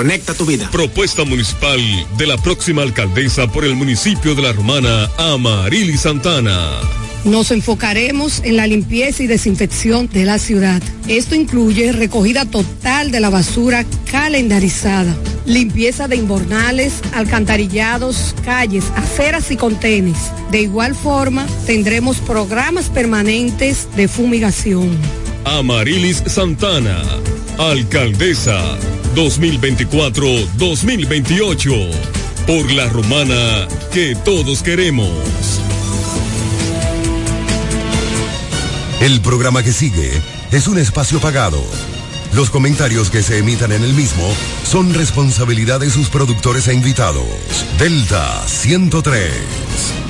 conecta tu vida. Propuesta municipal de la próxima alcaldesa por el municipio de La Romana, Amarili Santana. Nos enfocaremos en la limpieza y desinfección de la ciudad. Esto incluye recogida total de la basura calendarizada, limpieza de inbornales, alcantarillados, calles, aceras y contenes. De igual forma, tendremos programas permanentes de fumigación. Amarilis Santana, alcaldesa 2024-2028, por la romana que todos queremos. El programa que sigue es un espacio pagado. Los comentarios que se emitan en el mismo son responsabilidad de sus productores e invitados. Delta 103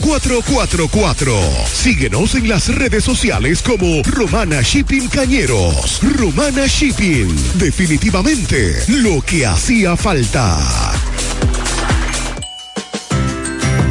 4444. Síguenos en las redes sociales como Romana Shipping Cañeros. Romana Shipping. Definitivamente lo que hacía falta.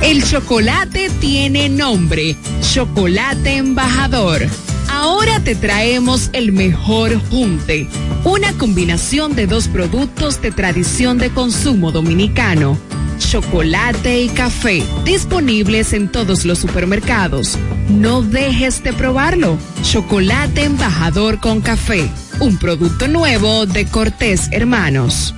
El chocolate tiene nombre. Chocolate embajador. Ahora te traemos el mejor junte. Una combinación de dos productos de tradición de consumo dominicano chocolate y café, disponibles en todos los supermercados. No dejes de probarlo. Chocolate embajador con café, un producto nuevo de Cortés Hermanos.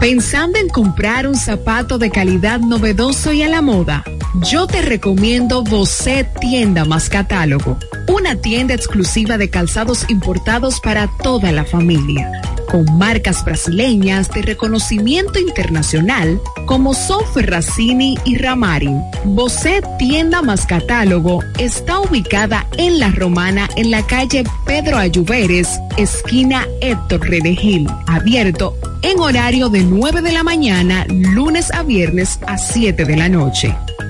Pensando en comprar un zapato de calidad novedoso y a la moda, yo te recomiendo Bocet Tienda más Catálogo, una tienda exclusiva de calzados importados para toda la familia. Con marcas brasileñas de reconocimiento internacional como Sofer Racini y Ramarin. Bosé Tienda más Catálogo está ubicada en La Romana en la calle Pedro Ayuberes, esquina Héctor Redegil, abierto en horario de 9 de la mañana, lunes a viernes a 7 de la noche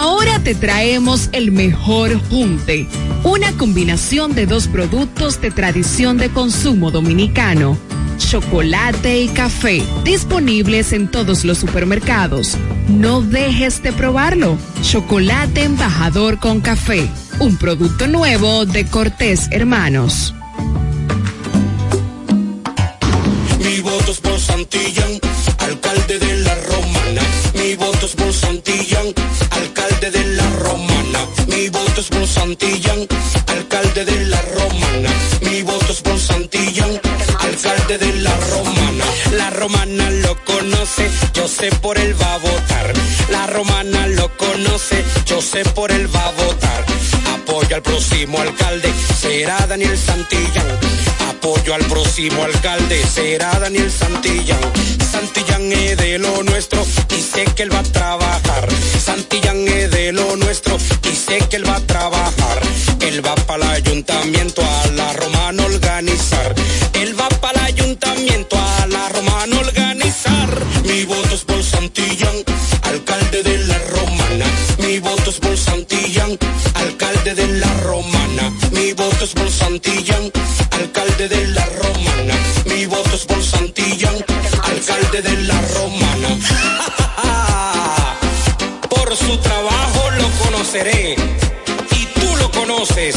Ahora te traemos el mejor junte, una combinación de dos productos de tradición de consumo dominicano, chocolate y café, disponibles en todos los supermercados. No dejes de probarlo. Chocolate embajador con café, un producto nuevo de Cortés Hermanos. Mi voto es por Santillán, alcalde de la Romana. Mi voto es por Santillán, Mi voto es por Santillán, alcalde de la Romana. Mi voto es por Santillán, alcalde de la Romana. La Romana lo conoce, yo sé por él va a votar. La Romana lo conoce, yo sé por él va a votar. Apoyo al próximo alcalde, será Daniel Santillán. Apoyo al próximo alcalde, será Daniel Santillán. Santillán es de lo nuestro y sé que él va a trabajar. Santillán es de lo nuestro y sé que él va a trabajar. Él va para el ayuntamiento a la romana organizar. Él va para el ayuntamiento a la romana organizar. Mi voto es por Santillán, alcalde de la romana. Mi voto es por Santillán, alcalde de la romana. Mi voto es por Santillán, alcalde de la romana. Mi voto es por Santillán, alcalde de la romana. Por su trabajo lo conoceré y tú lo conoces.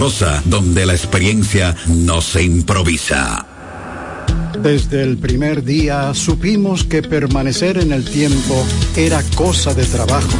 donde la experiencia no se improvisa. Desde el primer día supimos que permanecer en el tiempo era cosa de trabajo.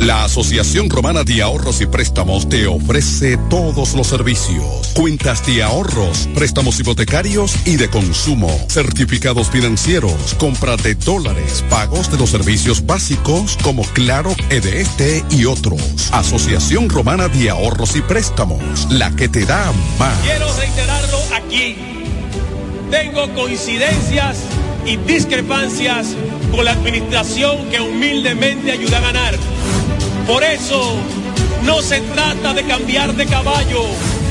La Asociación Romana de Ahorros y Préstamos te ofrece todos los servicios. Cuentas de ahorros, préstamos hipotecarios y de consumo, certificados financieros, compra de dólares, pagos de los servicios básicos como Claro, EDT y otros. Asociación Romana de Ahorros y Préstamos, la que te da más. Quiero reiterarlo aquí. Tengo coincidencias y discrepancias con la administración que humildemente ayuda a ganar. Por eso no se trata de cambiar de caballo,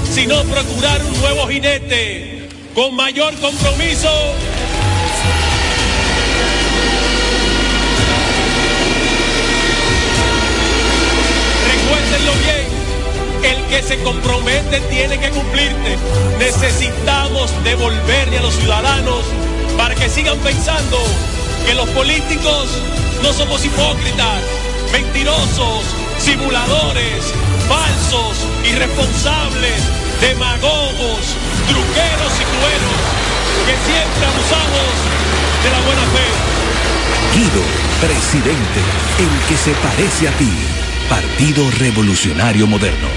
sino procurar un nuevo jinete con mayor compromiso. Recuérdenlo bien, el que se compromete tiene que cumplirte. Necesitamos devolverle a los ciudadanos para que sigan pensando que los políticos no somos hipócritas, mentirosos, simuladores, falsos, irresponsables, demagogos, truqueros y cruelos, que siempre abusamos de la buena fe. Guido, presidente, el que se parece a ti. Partido Revolucionario Moderno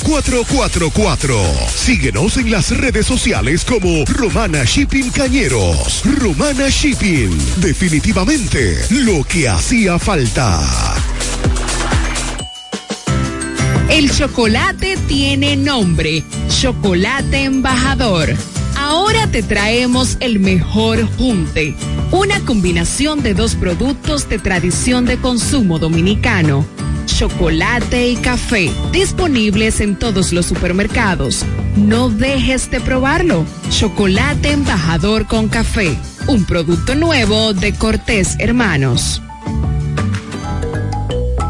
4444. Síguenos en las redes sociales como Romana Shipping Cañeros. Romana Shipping. Definitivamente lo que hacía falta. El chocolate tiene nombre. Chocolate embajador. Ahora te traemos el mejor junte. Una combinación de dos productos de tradición de consumo dominicano chocolate y café, disponibles en todos los supermercados. No dejes de probarlo. Chocolate embajador con café, un producto nuevo de Cortés Hermanos.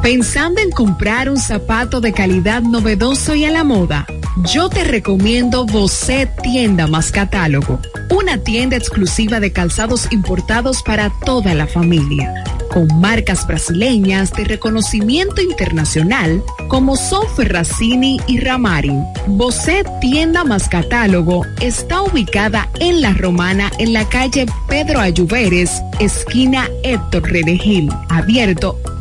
Pensando en comprar un zapato de calidad novedoso y a la moda, yo te recomiendo Bocet Tienda más Catálogo, una tienda exclusiva de calzados importados para toda la familia con marcas brasileñas de reconocimiento internacional como son Ferracini y Ramarin. Bosset Tienda más Catálogo está ubicada en La Romana en la calle Pedro Ayuberes, esquina Héctor Redegil, abierto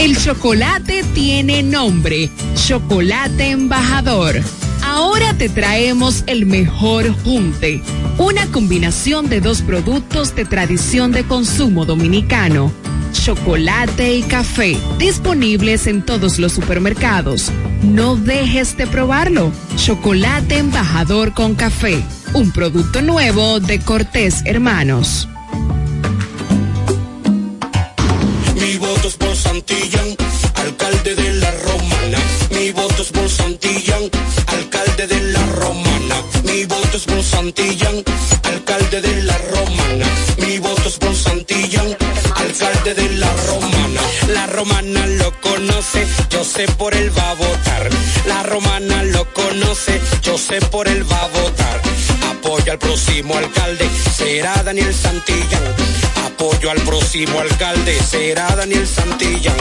El chocolate tiene nombre, Chocolate Embajador. Ahora te traemos el mejor junte, una combinación de dos productos de tradición de consumo dominicano, chocolate y café, disponibles en todos los supermercados. No dejes de probarlo. Chocolate Embajador con café, un producto nuevo de Cortés Hermanos. Santillán, alcalde de la Romana. Mi voto es por Santillán, alcalde de la Romana. La Romana lo conoce, yo sé por él va a votar. La Romana lo conoce, yo sé por él va a votar. Apoyo al próximo alcalde, será Daniel Santillán. Apoyo al próximo alcalde, será Daniel Santillán.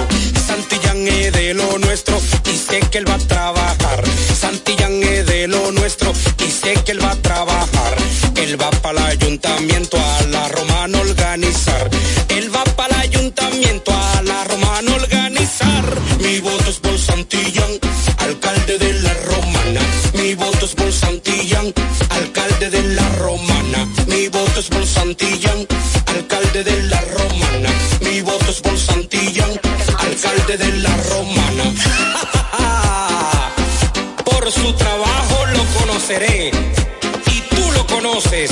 Santillán es de lo nuestro y sé que él va a trabajar. Santillán es de lo nuestro y sé que él va a trabajar. Él va para el ayuntamiento a la romana organizar. Él va para el ayuntamiento a la romana organizar. Mi voto es por Santillán, alcalde de la romana. Mi voto es por Santillán, alcalde de la romana. Mi voto es por Santillán, alcalde de la romana. Mi voto es por Santillán, alcalde de la romana. Por su trabajo lo conoceré y tú lo conoces.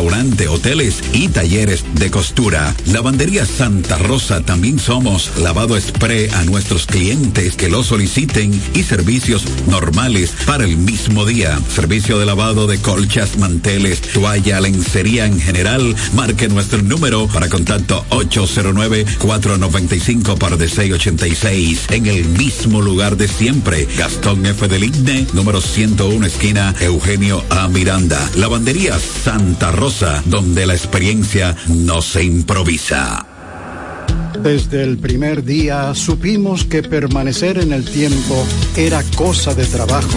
restaurante, hoteles y talleres de costura. Lavandería Santa Rosa también somos lavado spray a nuestros clientes que lo soliciten y servicios normales para el mismo día. Servicio de lavado de colchas, manteles, toalla, lencería en general. Marque nuestro número para contacto 809-495 para de 686 en el mismo lugar de siempre. Gastón F. del Igne, número 101, esquina Eugenio A. Miranda. Lavandería Santa Rosa, donde la experiencia no se improvisa. Desde el primer día supimos que permanecer en el tiempo era cosa de trabajo.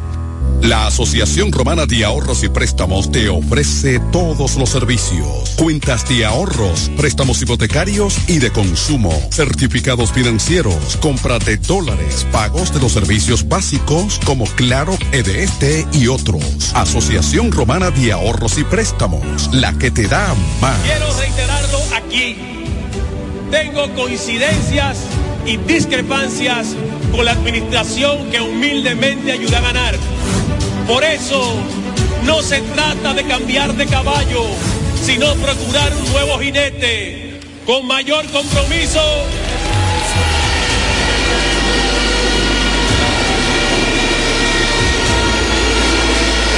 La Asociación Romana de Ahorros y Préstamos te ofrece todos los servicios. Cuentas de ahorros, préstamos hipotecarios y de consumo, certificados financieros, compra de dólares, pagos de los servicios básicos como Claro, EDST y otros. Asociación Romana de Ahorros y Préstamos, la que te da más. Quiero reiterarlo aquí. Tengo coincidencias y discrepancias con la administración que humildemente ayuda a ganar. Por eso no se trata de cambiar de caballo, sino procurar un nuevo jinete con mayor compromiso.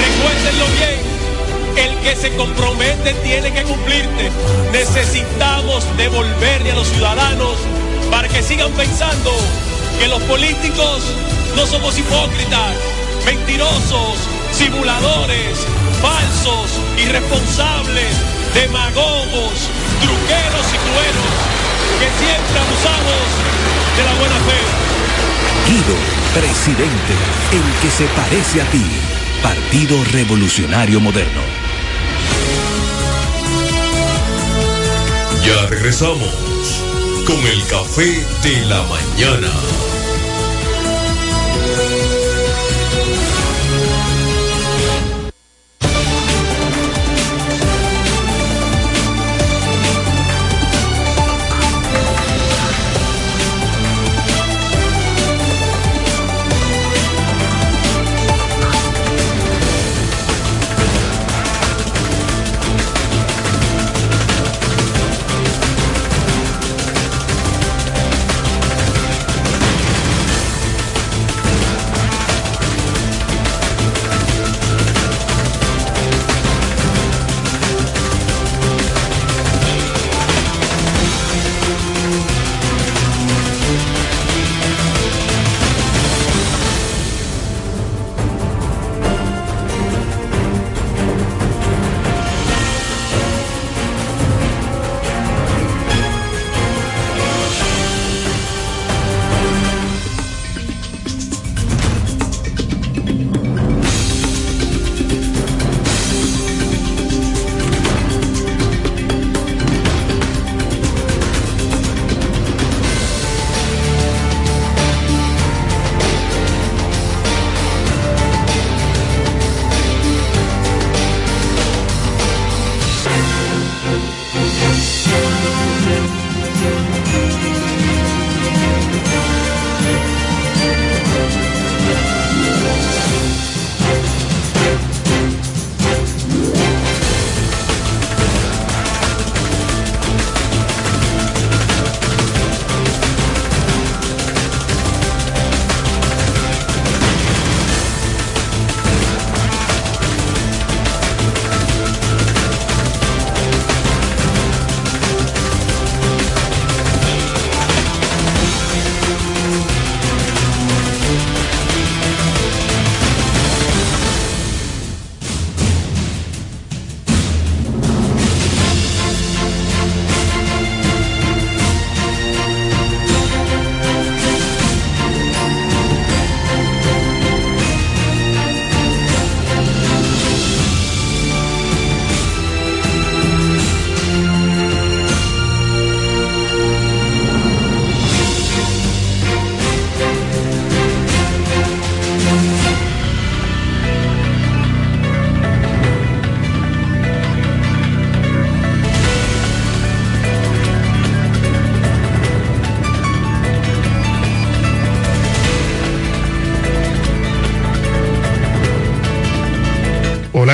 Recuérdenlo bien, el que se compromete tiene que cumplirte. Necesitamos devolverle a los ciudadanos para que sigan pensando que los políticos no somos hipócritas, mentirosos, simuladores, falsos, irresponsables, demagogos, truqueros y cruelos, que siempre abusamos de la buena fe. Guido, presidente, el que se parece a ti. Partido Revolucionario Moderno. regresamos con el café de la mañana.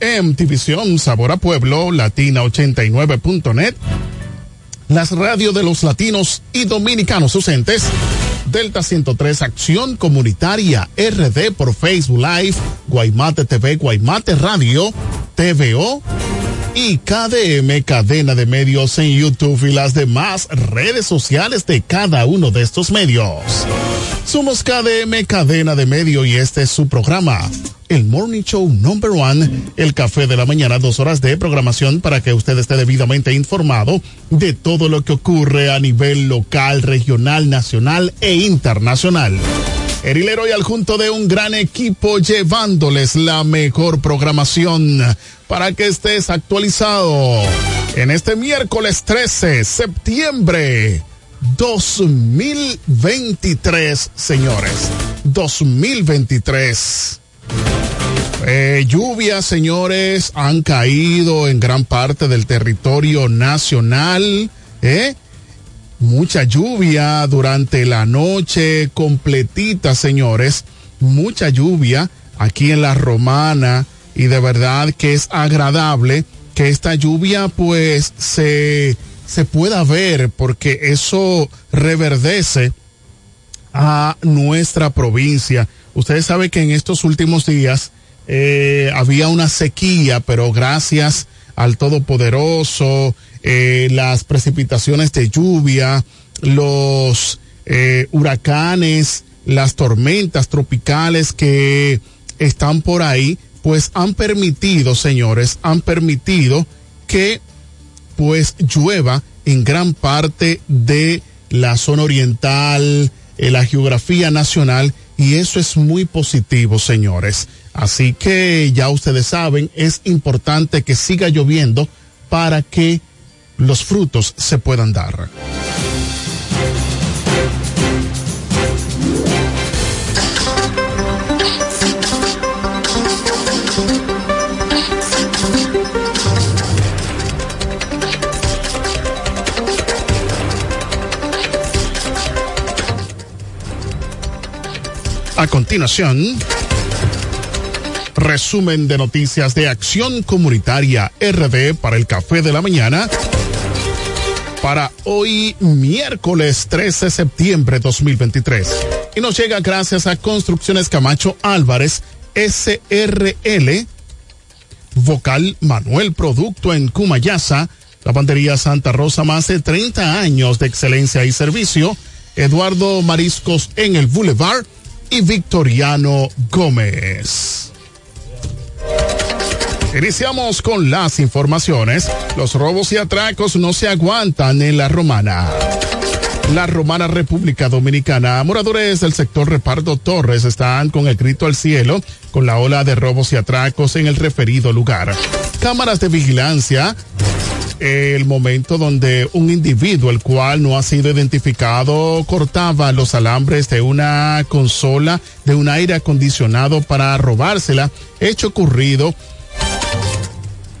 MTVision, Sabor a Pueblo, Latina89.net, las radios de los latinos y dominicanos ausentes, Delta 103 Acción Comunitaria RD por Facebook Live, Guaymate TV, Guaymate Radio, TVO y KDM Cadena de Medios en YouTube y las demás redes sociales de cada uno de estos medios. Somos KDM Cadena de Medio y este es su programa el Morning Show Number One, el café de la mañana, dos horas de programación para que usted esté debidamente informado de todo lo que ocurre a nivel local, regional, nacional e internacional. Erilero y al junto de un gran equipo llevándoles la mejor programación para que estés actualizado en este miércoles 13 septiembre 2023, señores. 2023. Eh, lluvias, señores, han caído en gran parte del territorio nacional. ¿eh? Mucha lluvia durante la noche, completita, señores. Mucha lluvia aquí en la Romana y de verdad que es agradable que esta lluvia pues se, se pueda ver porque eso reverdece a nuestra provincia. Ustedes saben que en estos últimos días eh, había una sequía, pero gracias al Todopoderoso, eh, las precipitaciones de lluvia, los eh, huracanes, las tormentas tropicales que están por ahí, pues han permitido, señores, han permitido que pues llueva en gran parte de la zona oriental, eh, la geografía nacional, y eso es muy positivo, señores. Así que ya ustedes saben, es importante que siga lloviendo para que los frutos se puedan dar. A continuación, resumen de noticias de Acción Comunitaria RD para el Café de la Mañana. Para hoy, miércoles 13 de septiembre 2023. Y nos llega gracias a Construcciones Camacho Álvarez, SRL, Vocal Manuel Producto en Cumayasa, Lavandería Santa Rosa, más de 30 años de excelencia y servicio. Eduardo Mariscos en el Boulevard y Victoriano Gómez. Iniciamos con las informaciones. Los robos y atracos no se aguantan en la romana. La romana República Dominicana, moradores del sector Reparto Torres están con el grito al cielo con la ola de robos y atracos en el referido lugar. Cámaras de vigilancia el momento donde un individuo, el cual no ha sido identificado, cortaba los alambres de una consola de un aire acondicionado para robársela, hecho ocurrido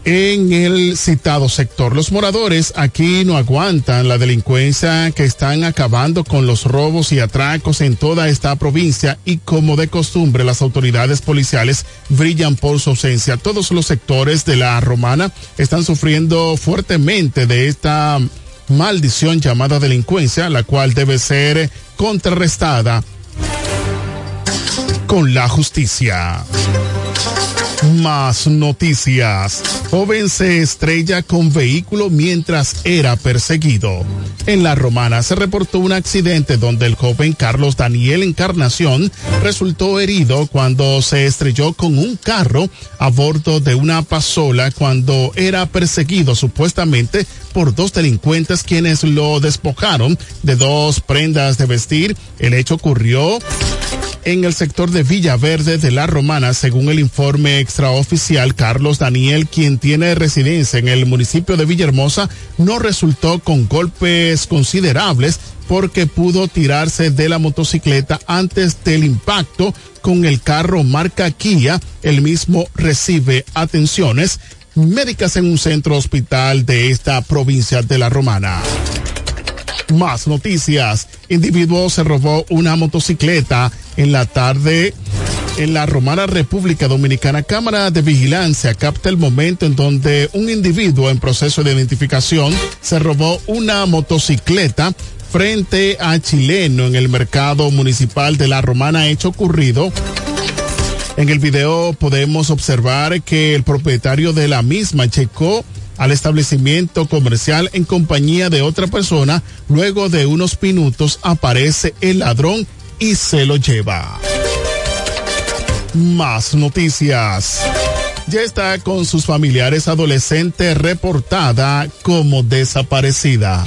en el citado sector. Los moradores aquí no aguantan la delincuencia que están acabando con los robos y atracos en toda esta provincia y como de costumbre las autoridades policiales brillan por su ausencia. Todos los sectores de la romana están sufriendo fuertemente de esta maldición llamada delincuencia, la cual debe ser contrarrestada con la justicia. Más noticias. Joven se estrella con vehículo mientras era perseguido. En La Romana se reportó un accidente donde el joven Carlos Daniel Encarnación resultó herido cuando se estrelló con un carro a bordo de una pasola cuando era perseguido supuestamente por dos delincuentes quienes lo despojaron de dos prendas de vestir. El hecho ocurrió en el sector de Villaverde de la Romana, según el informe extraoficial, Carlos Daniel, quien tiene residencia en el municipio de Villahermosa, no resultó con golpes considerables porque pudo tirarse de la motocicleta antes del impacto con el carro marca Kia. El mismo recibe atenciones médicas en un centro hospital de esta provincia de la Romana. Más noticias. Individuo se robó una motocicleta en la tarde en la Romana República Dominicana. Cámara de Vigilancia capta el momento en donde un individuo en proceso de identificación se robó una motocicleta frente a chileno en el mercado municipal de la Romana hecho ocurrido. En el video podemos observar que el propietario de la misma checó al establecimiento comercial en compañía de otra persona. Luego de unos minutos aparece el ladrón y se lo lleva. Más noticias. Ya está con sus familiares adolescente reportada como desaparecida.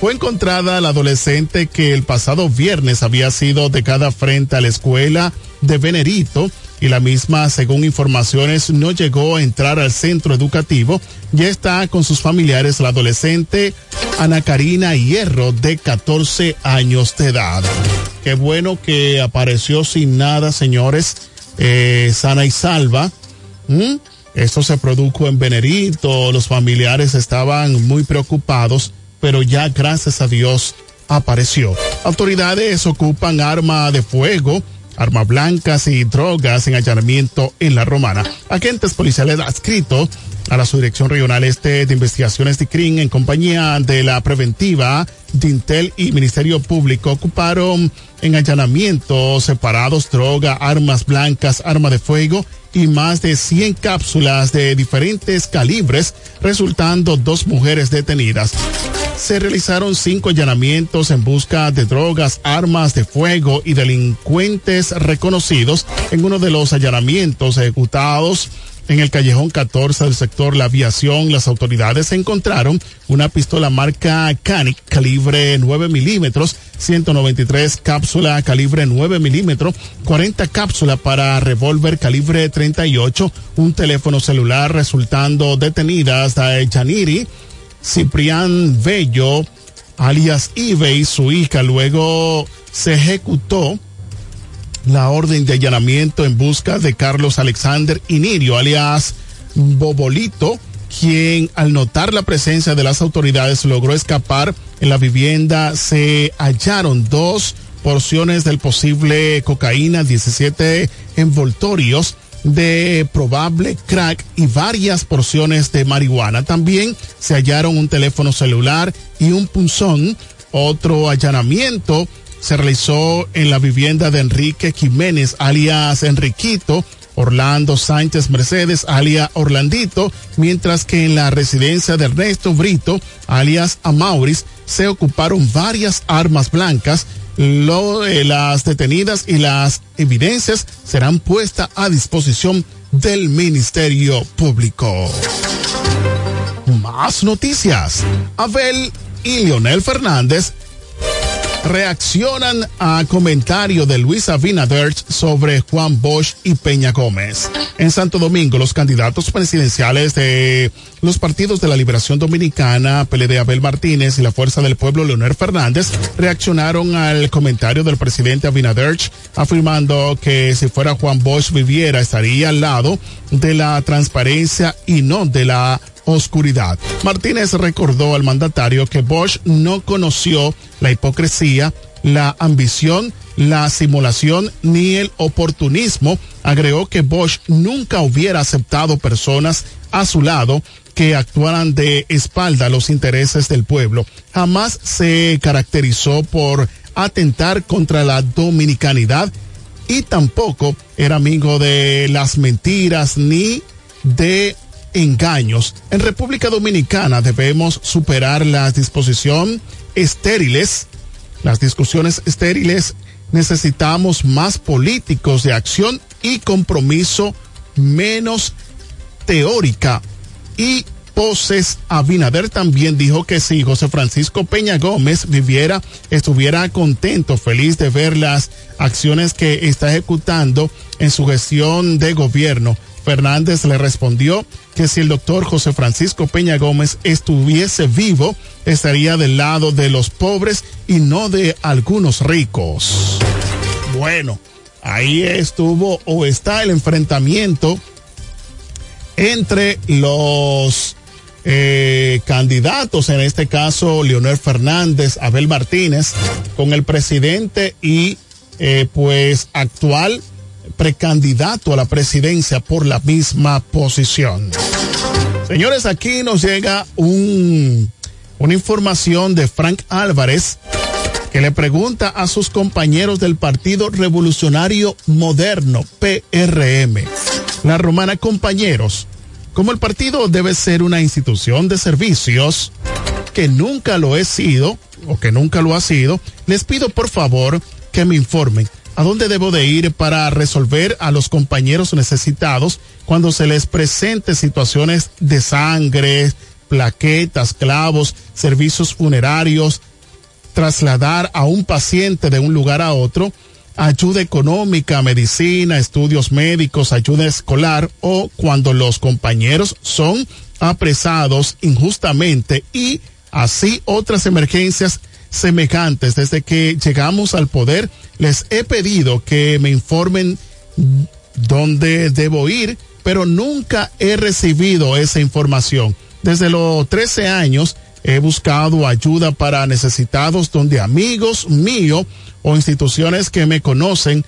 Fue encontrada la adolescente que el pasado viernes había sido dejada frente a la escuela de Venerito y la misma, según informaciones, no llegó a entrar al centro educativo. Ya está con sus familiares la adolescente Ana Karina Hierro, de 14 años de edad. Qué bueno que apareció sin nada, señores, eh, sana y salva. ¿Mm? Esto se produjo en Venerito, los familiares estaban muy preocupados, pero ya gracias a Dios apareció. Autoridades ocupan arma de fuego armas blancas y drogas en allanamiento en la Romana. Agentes policiales adscritos a la Subdirección Regional Este de Investigaciones de CRIN en compañía de la preventiva Dintel y Ministerio Público ocuparon en allanamientos separados droga, armas blancas, arma de fuego y más de 100 cápsulas de diferentes calibres, resultando dos mujeres detenidas. Se realizaron cinco allanamientos en busca de drogas, armas de fuego y delincuentes reconocidos en uno de los allanamientos ejecutados en el callejón 14 del sector La Aviación, las autoridades encontraron una pistola marca Canic calibre 9 milímetros, 193 cápsula calibre 9 milímetros, 40 cápsula para revólver calibre 38, un teléfono celular resultando detenidas de Janiri, Ciprián Bello, alias Ibe y su hija. Luego se ejecutó la orden de allanamiento en busca de Carlos Alexander Inirio, alias Bobolito, quien al notar la presencia de las autoridades logró escapar. En la vivienda se hallaron dos porciones del posible cocaína, 17 envoltorios de probable crack y varias porciones de marihuana. También se hallaron un teléfono celular y un punzón. Otro allanamiento se realizó en la vivienda de Enrique Jiménez, alias Enriquito, Orlando Sánchez Mercedes, alias Orlandito, mientras que en la residencia de Ernesto Brito, alias Amauris, se ocuparon varias armas blancas. Lo, eh, las detenidas y las evidencias serán puestas a disposición del Ministerio Público. Más noticias. Abel y Leonel Fernández reaccionan a comentario de Luis Abinader sobre Juan Bosch y Peña Gómez. En Santo Domingo, los candidatos presidenciales de los partidos de la Liberación Dominicana, PLD Abel Martínez y la Fuerza del Pueblo Leonel Fernández reaccionaron al comentario del presidente Abinader afirmando que si fuera Juan Bosch viviera estaría al lado de la transparencia y no de la oscuridad. Martínez recordó al mandatario que Bosch no conoció la hipocresía, la ambición, la simulación ni el oportunismo. Agregó que Bosch nunca hubiera aceptado personas a su lado que actuaran de espalda a los intereses del pueblo. Jamás se caracterizó por atentar contra la dominicanidad y tampoco era amigo de las mentiras ni de engaños. En República Dominicana debemos superar las disposiciones estériles, las discusiones estériles. Necesitamos más políticos de acción y compromiso menos teórica y poses. Abinader también dijo que si José Francisco Peña Gómez viviera, estuviera contento, feliz de ver las acciones que está ejecutando en su gestión de gobierno. Fernández le respondió que si el doctor José Francisco Peña Gómez estuviese vivo, estaría del lado de los pobres y no de algunos ricos. Bueno, ahí estuvo o está el enfrentamiento entre los eh, candidatos, en este caso Leonel Fernández, Abel Martínez, con el presidente y eh, pues actual precandidato a la presidencia por la misma posición. Señores, aquí nos llega un, una información de Frank Álvarez que le pregunta a sus compañeros del Partido Revolucionario Moderno, PRM. La romana, compañeros, como el partido debe ser una institución de servicios, que nunca lo he sido, o que nunca lo ha sido, les pido por favor que me informen ¿A dónde debo de ir para resolver a los compañeros necesitados cuando se les presente situaciones de sangre, plaquetas, clavos, servicios funerarios, trasladar a un paciente de un lugar a otro, ayuda económica, medicina, estudios médicos, ayuda escolar o cuando los compañeros son apresados injustamente y así otras emergencias semejantes. Desde que llegamos al poder, les he pedido que me informen dónde debo ir, pero nunca he recibido esa información. Desde los 13 años he buscado ayuda para necesitados donde amigos míos o instituciones que me conocen,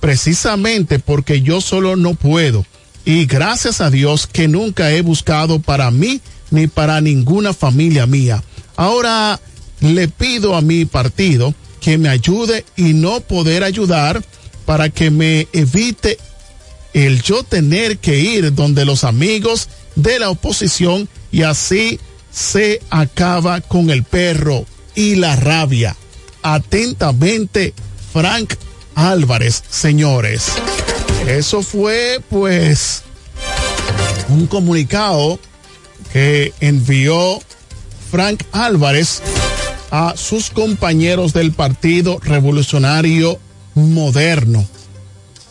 precisamente porque yo solo no puedo. y gracias a Dios que nunca he buscado para mí ni para ninguna familia mía. Ahora le pido a mi partido que me ayude y no poder ayudar para que me evite el yo tener que ir donde los amigos de la oposición y así se acaba con el perro y la rabia. Atentamente, Frank Álvarez, señores. Eso fue pues un comunicado que envió Frank Álvarez a sus compañeros del Partido Revolucionario Moderno,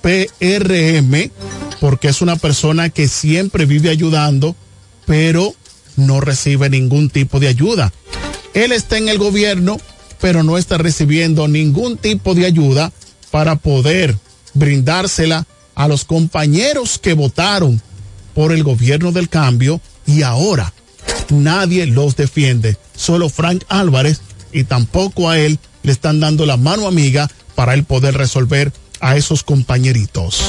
PRM, porque es una persona que siempre vive ayudando, pero no recibe ningún tipo de ayuda. Él está en el gobierno, pero no está recibiendo ningún tipo de ayuda para poder brindársela a los compañeros que votaron por el gobierno del cambio y ahora nadie los defiende. Solo Frank Álvarez y tampoco a él le están dando la mano amiga para él poder resolver a esos compañeritos.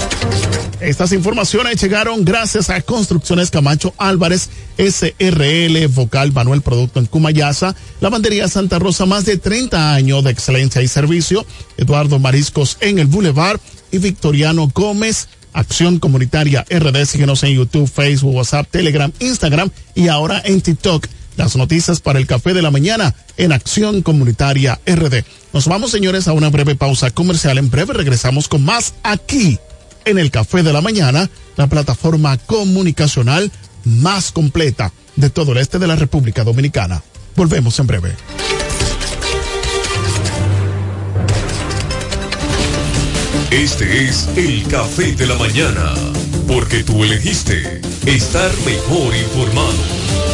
Estas informaciones llegaron gracias a Construcciones Camacho Álvarez, SRL, Vocal Manuel Producto en Cumayasa, Lavandería Santa Rosa, más de 30 años de excelencia y servicio, Eduardo Mariscos en el Boulevard y Victoriano Gómez, Acción Comunitaria RD, síguenos en YouTube, Facebook, WhatsApp, Telegram, Instagram y ahora en TikTok. Las noticias para el café de la mañana en Acción Comunitaria RD. Nos vamos, señores, a una breve pausa comercial. En breve regresamos con más aquí en el café de la mañana, la plataforma comunicacional más completa de todo el este de la República Dominicana. Volvemos en breve. Este es el café de la mañana, porque tú elegiste estar mejor informado.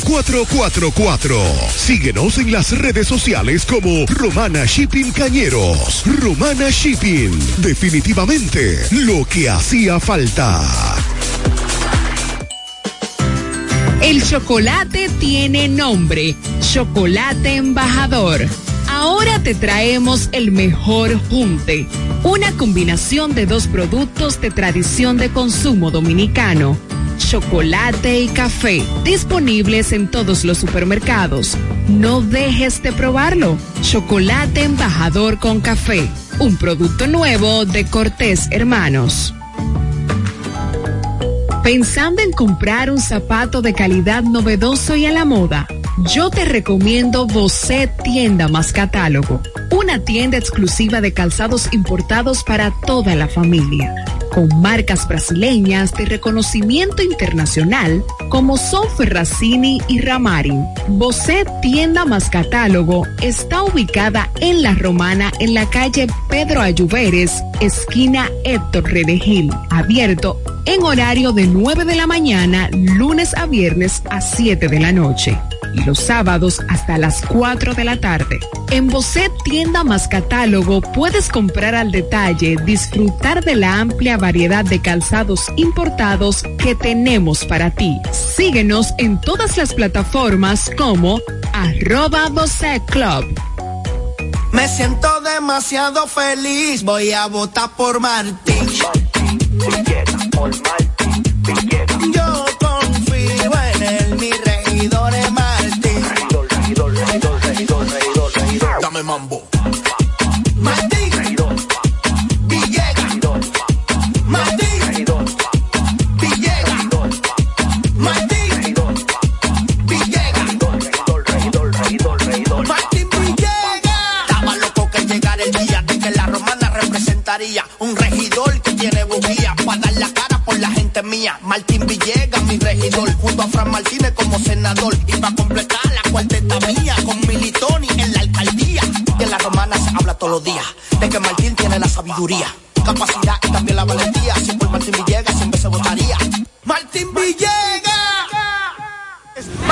444. Síguenos en las redes sociales como Romana Shipping Cañeros. Romana Shipping. Definitivamente lo que hacía falta. El chocolate tiene nombre. Chocolate embajador. Ahora te traemos el mejor junte. Una combinación de dos productos de tradición de consumo dominicano chocolate y café, disponibles en todos los supermercados. No dejes de probarlo. Chocolate embajador con café, un producto nuevo de Cortés Hermanos. Pensando en comprar un zapato de calidad novedoso y a la moda, yo te recomiendo Bocet Tienda más Catálogo, una tienda exclusiva de calzados importados para toda la familia con marcas brasileñas de reconocimiento internacional como son Ferracini y Ramarin. Bosé Tienda más Catálogo está ubicada en La Romana en la calle Pedro Ayuberes, esquina Héctor Redegil, abierto en horario de 9 de la mañana, lunes a viernes a 7 de la noche y los sábados hasta las 4 de la tarde. En Bocet Tienda más Catálogo puedes comprar al detalle, disfrutar de la amplia variedad de calzados importados que tenemos para ti. Síguenos en todas las plataformas como arroba Bocet Club. Me siento demasiado feliz, voy a votar por Martín. por Martín, Yo confío en él, mi regidor es Martín. Regidor, regidor, regidor, regidor, regidor, regidor. Dame mambo. mía, Martín Villegas, mi regidor, junto a Fran Martínez como senador. Y para completar la cuarteta mía, con Militoni en la alcaldía. De la romana se habla todos los días, de que Martín tiene la sabiduría, capacidad y también la valentía. Si por Martín Villegas siempre se votaría. Martín Villegas.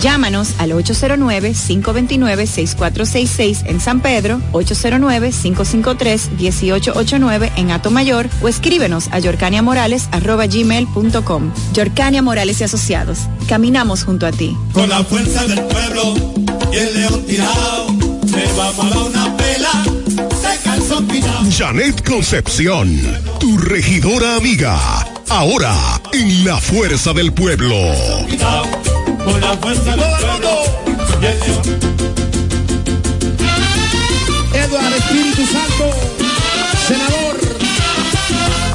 Llámanos al 809-529-6466 en San Pedro, 809-553-1889 en Mayor o escríbenos a yorcaniamorales.com. Yorcania Morales y Asociados. Caminamos junto a ti. Con la fuerza del pueblo y el león tirado, le vamos a dar una pela. Se calzó Janet Concepción, tu regidora amiga. Ahora, en la fuerza del pueblo. Con la fuerza y el.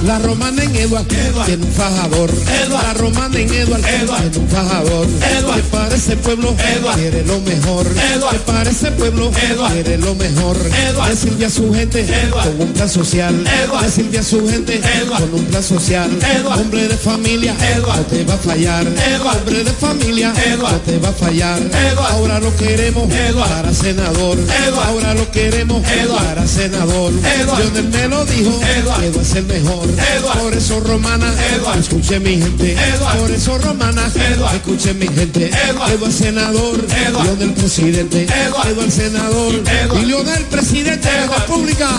La romana en Eduard, tiene un fajador. La romana en Eduard, tiene un fajador. Que para ese pueblo quiere lo mejor. Que para ese pueblo quiere lo mejor. Decirle a su gente con un plan social. Decirle a su gente con un plan social. Hombre de familia, no te va a fallar. Hombre de familia, no te va a fallar. Ahora lo queremos para senador. Ahora lo queremos para senador. Lionel me lo dijo, que va a ser mejor. Por eso romana, escuche mi gente. Por eso romana, escuche mi gente. Eduardo senador, Eduardo del presidente. Eduardo el senador, y del presidente de la República.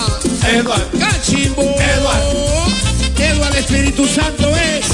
Eduardo Cachimbo. Eduardo. Eduardo Espíritu Santo es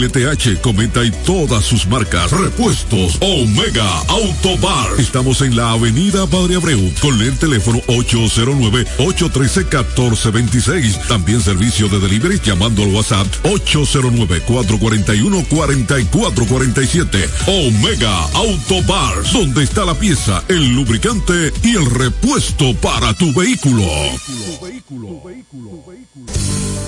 LTH, Cometa y todas sus marcas. Repuestos Omega Auto Bar. Estamos en la avenida Padre Abreu con el teléfono 809-813-1426. También servicio de delivery llamando al WhatsApp 809-441-4447. Omega Auto Bar, donde está la pieza, el lubricante y el repuesto para tu vehículo.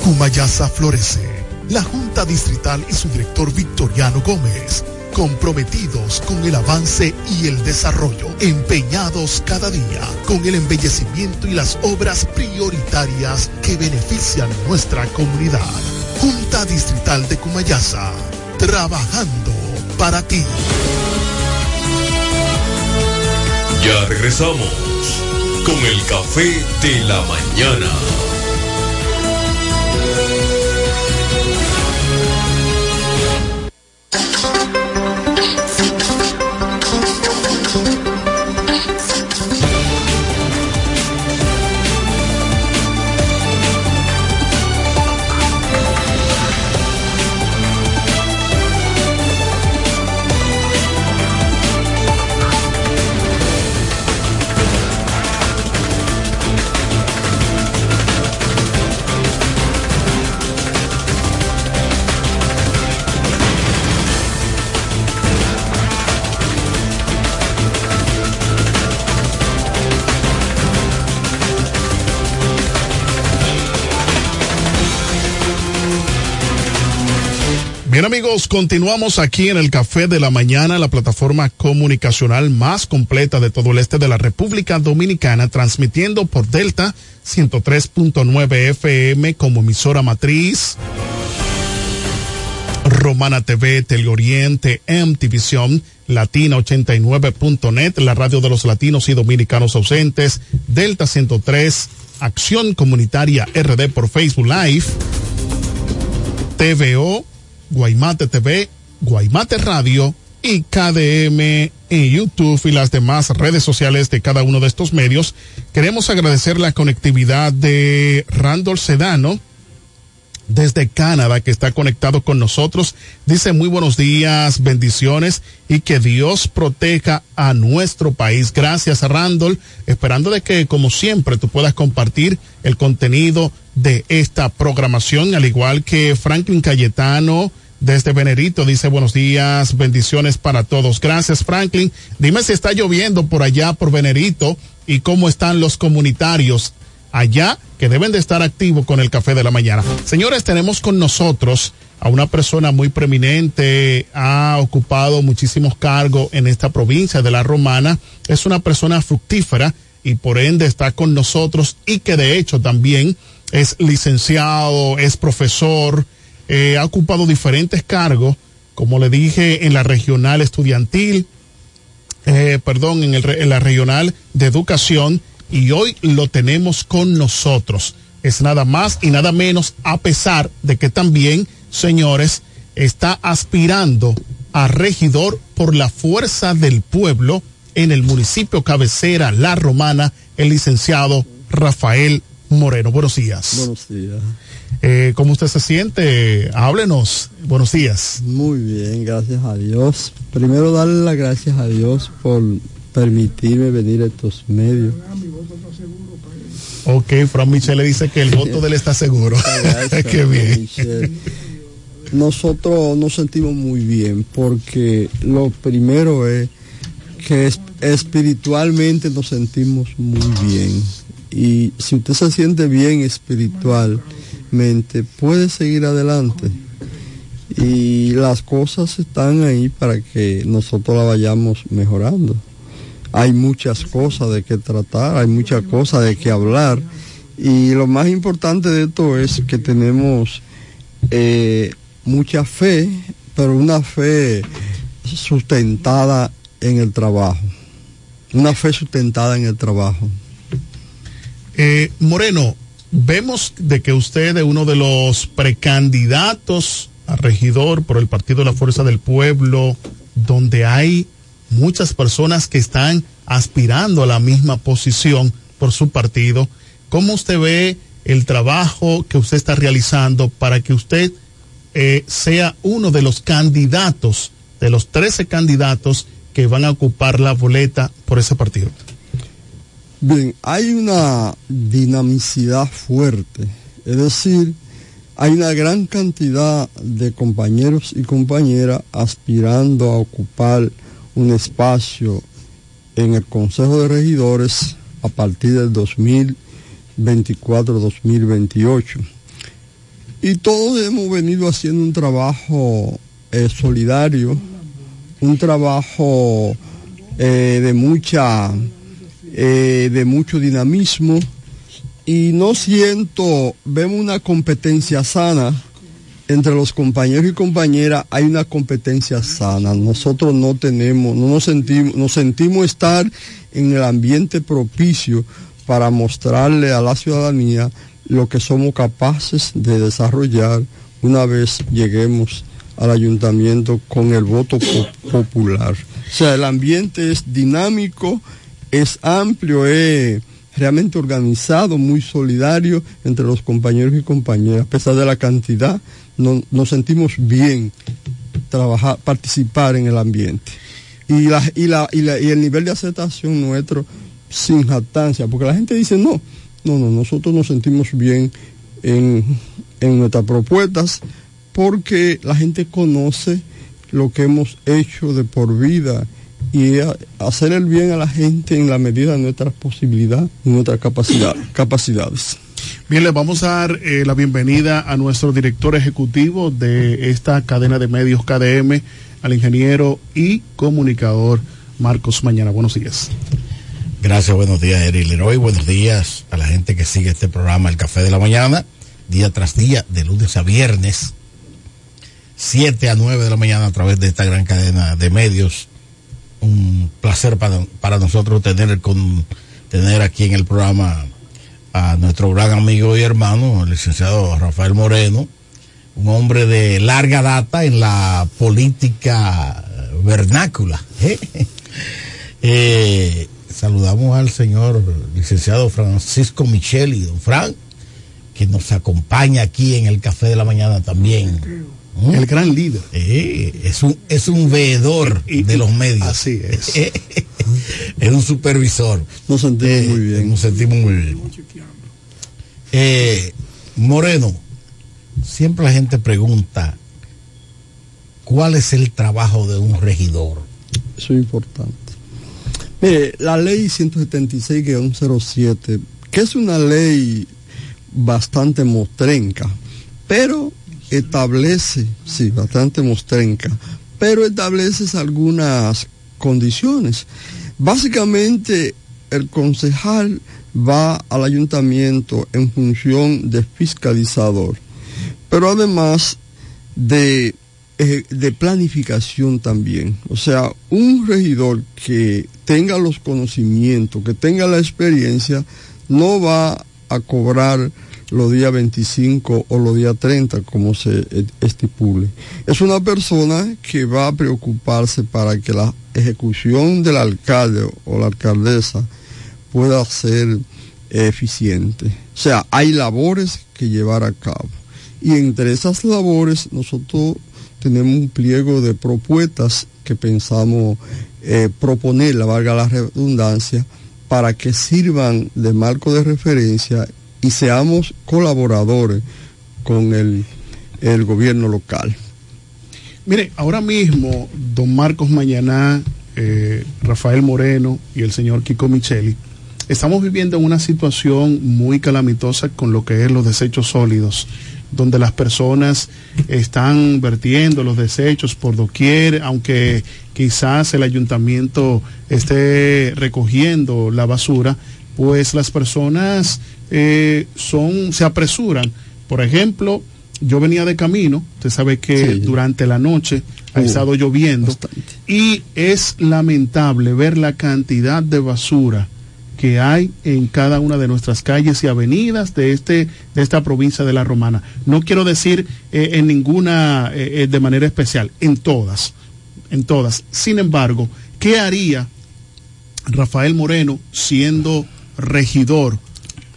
Cumayasa florece. La Junta Distrital y su director Victoriano Gómez, comprometidos con el avance y el desarrollo, empeñados cada día con el embellecimiento y las obras prioritarias que benefician nuestra comunidad. Junta Distrital de Cumayasa, trabajando para ti. Ya regresamos con el café de la mañana. Continuamos aquí en el Café de la Mañana, la plataforma comunicacional más completa de todo el este de la República Dominicana, transmitiendo por Delta 103.9 FM como emisora matriz. Romana TV, Teleoriente, MTVision, Latina 89.net, la radio de los latinos y dominicanos ausentes, Delta 103, Acción Comunitaria RD por Facebook Live, TVO, Guaymate TV, Guaymate Radio y KDM en YouTube y las demás redes sociales de cada uno de estos medios. Queremos agradecer la conectividad de Randall Sedano desde Canadá que está conectado con nosotros. Dice muy buenos días, bendiciones y que Dios proteja a nuestro país. Gracias Randall, esperando de que como siempre tú puedas compartir el contenido de esta programación, al igual que Franklin Cayetano, desde Venerito dice buenos días, bendiciones para todos. Gracias Franklin. Dime si está lloviendo por allá por Venerito y cómo están los comunitarios allá que deben de estar activos con el café de la mañana. Señores, tenemos con nosotros a una persona muy preeminente, ha ocupado muchísimos cargos en esta provincia de la Romana, es una persona fructífera y por ende está con nosotros y que de hecho también es licenciado, es profesor, eh, ha ocupado diferentes cargos, como le dije, en la regional estudiantil, eh, perdón, en, en la regional de educación, y hoy lo tenemos con nosotros. Es nada más y nada menos, a pesar de que también, señores, está aspirando a regidor por la fuerza del pueblo en el municipio cabecera La Romana, el licenciado Rafael Moreno. Buenos días. Buenos días. Eh, ¿Cómo usted se siente? Háblenos. Buenos días. Muy bien, gracias a Dios. Primero darle las gracias a Dios por permitirme venir a estos medios. Ok, Fran Michel le dice que el voto de él está seguro. Qué bien. Nosotros nos sentimos muy bien porque lo primero es que es, espiritualmente nos sentimos muy bien. Y si usted se siente bien espiritualmente, puede seguir adelante. Y las cosas están ahí para que nosotros la vayamos mejorando hay muchas cosas de que tratar, hay muchas cosas de que hablar. Y lo más importante de esto es que tenemos eh, mucha fe, pero una fe sustentada en el trabajo. Una fe sustentada en el trabajo. Eh, Moreno, vemos de que usted es uno de los precandidatos a regidor por el Partido de la Fuerza del Pueblo, donde hay muchas personas que están aspirando a la misma posición por su partido. ¿Cómo usted ve el trabajo que usted está realizando para que usted eh, sea uno de los candidatos, de los 13 candidatos que van a ocupar la boleta por ese partido? Bien, hay una dinamicidad fuerte, es decir, hay una gran cantidad de compañeros y compañeras aspirando a ocupar un espacio en el Consejo de Regidores a partir del 2024-2028. Y todos hemos venido haciendo un trabajo eh, solidario, un trabajo eh, de mucha, eh, de mucho dinamismo y no siento, vemos una competencia sana entre los compañeros y compañeras hay una competencia sana. Nosotros no tenemos, no nos sentimos, nos sentimos estar en el ambiente propicio para mostrarle a la ciudadanía lo que somos capaces de desarrollar una vez lleguemos al ayuntamiento con el voto popular. O sea, el ambiente es dinámico, es amplio, es realmente organizado, muy solidario entre los compañeros y compañeras, a pesar de la cantidad nos sentimos bien trabajar, participar en el ambiente. Y, la, y, la, y, la, y el nivel de aceptación nuestro sin jactancia, porque la gente dice, no, no, no, nosotros nos sentimos bien en, en nuestras propuestas porque la gente conoce lo que hemos hecho de por vida y hacer el bien a la gente en la medida de nuestras posibilidades nuestras capacidades. Bien, le vamos a dar eh, la bienvenida a nuestro director ejecutivo de esta cadena de medios KDM, al ingeniero y comunicador Marcos Mañana. Buenos días. Gracias, buenos días, Eri Leroy. Buenos días a la gente que sigue este programa, El Café de la Mañana, día tras día, de lunes a viernes, 7 a 9 de la mañana a través de esta gran cadena de medios. Un placer para, para nosotros tener, con, tener aquí en el programa a nuestro gran amigo y hermano, el licenciado Rafael Moreno, un hombre de larga data en la política vernácula. ¿eh? Eh, saludamos al señor licenciado Francisco Micheli, don Fran, que nos acompaña aquí en el Café de la Mañana también. ¿Mm? El gran líder. Eh, es, un, es un veedor de los medios. Así es. es un supervisor. Nos sentimos muy bien. Nos sentimos muy bien. Eh, Moreno, siempre la gente pregunta, ¿cuál es el trabajo de un regidor? Eso es importante. Mire, la ley 176-07, que es una ley bastante mostrenca, pero establece, sí, bastante mostrenca, pero establece algunas condiciones. Básicamente, el concejal va al ayuntamiento en función de fiscalizador, pero además de, de planificación también. O sea, un regidor que tenga los conocimientos, que tenga la experiencia, no va a cobrar los días 25 o los días 30, como se estipule. Es una persona que va a preocuparse para que la ejecución del alcalde o la alcaldesa pueda ser eficiente. O sea, hay labores que llevar a cabo. Y entre esas labores nosotros tenemos un pliego de propuestas que pensamos eh, proponer, la valga la redundancia, para que sirvan de marco de referencia y seamos colaboradores con el, el gobierno local. Mire, ahora mismo, don Marcos Mañaná, eh, Rafael Moreno y el señor Kiko Micheli, estamos viviendo una situación muy calamitosa con lo que es los desechos sólidos, donde las personas están vertiendo los desechos por doquier, aunque quizás el ayuntamiento esté recogiendo la basura, pues las personas eh, son, se apresuran. Por ejemplo, yo venía de camino, usted sabe que sí. durante la noche ha uh, estado lloviendo bastante. y es lamentable ver la cantidad de basura que hay en cada una de nuestras calles y avenidas de este de esta provincia de la Romana. No quiero decir eh, en ninguna eh, de manera especial, en todas, en todas. Sin embargo, ¿qué haría Rafael Moreno siendo regidor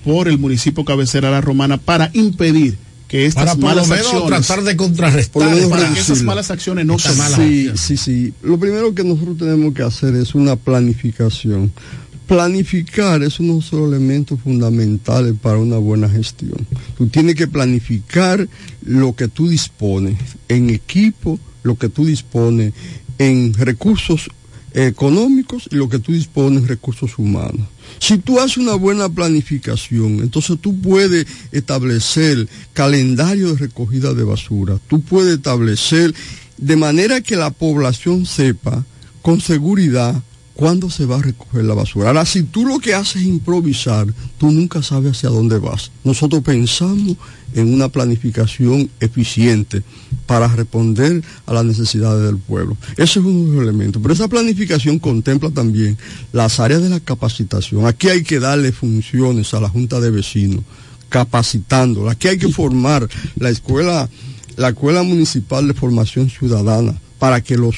por el municipio cabecera La Romana para impedir que estas para malas por lo menos acciones tratar de contrarrestar para que esas malas acciones no se sí, sí, sí. Lo primero que nosotros tenemos que hacer es una planificación. Planificar es uno de los elementos fundamentales para una buena gestión. Tú tienes que planificar lo que tú dispones en equipo, lo que tú dispones en recursos económicos y lo que tú dispones recursos humanos. Si tú haces una buena planificación, entonces tú puedes establecer calendario de recogida de basura, tú puedes establecer de manera que la población sepa con seguridad cuándo se va a recoger la basura. Ahora, si tú lo que haces es improvisar, tú nunca sabes hacia dónde vas. Nosotros pensamos en una planificación eficiente para responder a las necesidades del pueblo. Ese es uno de los elementos. Pero esa planificación contempla también las áreas de la capacitación. Aquí hay que darle funciones a la Junta de Vecinos, capacitándola. Aquí hay que formar la escuela, la escuela municipal de formación ciudadana para que los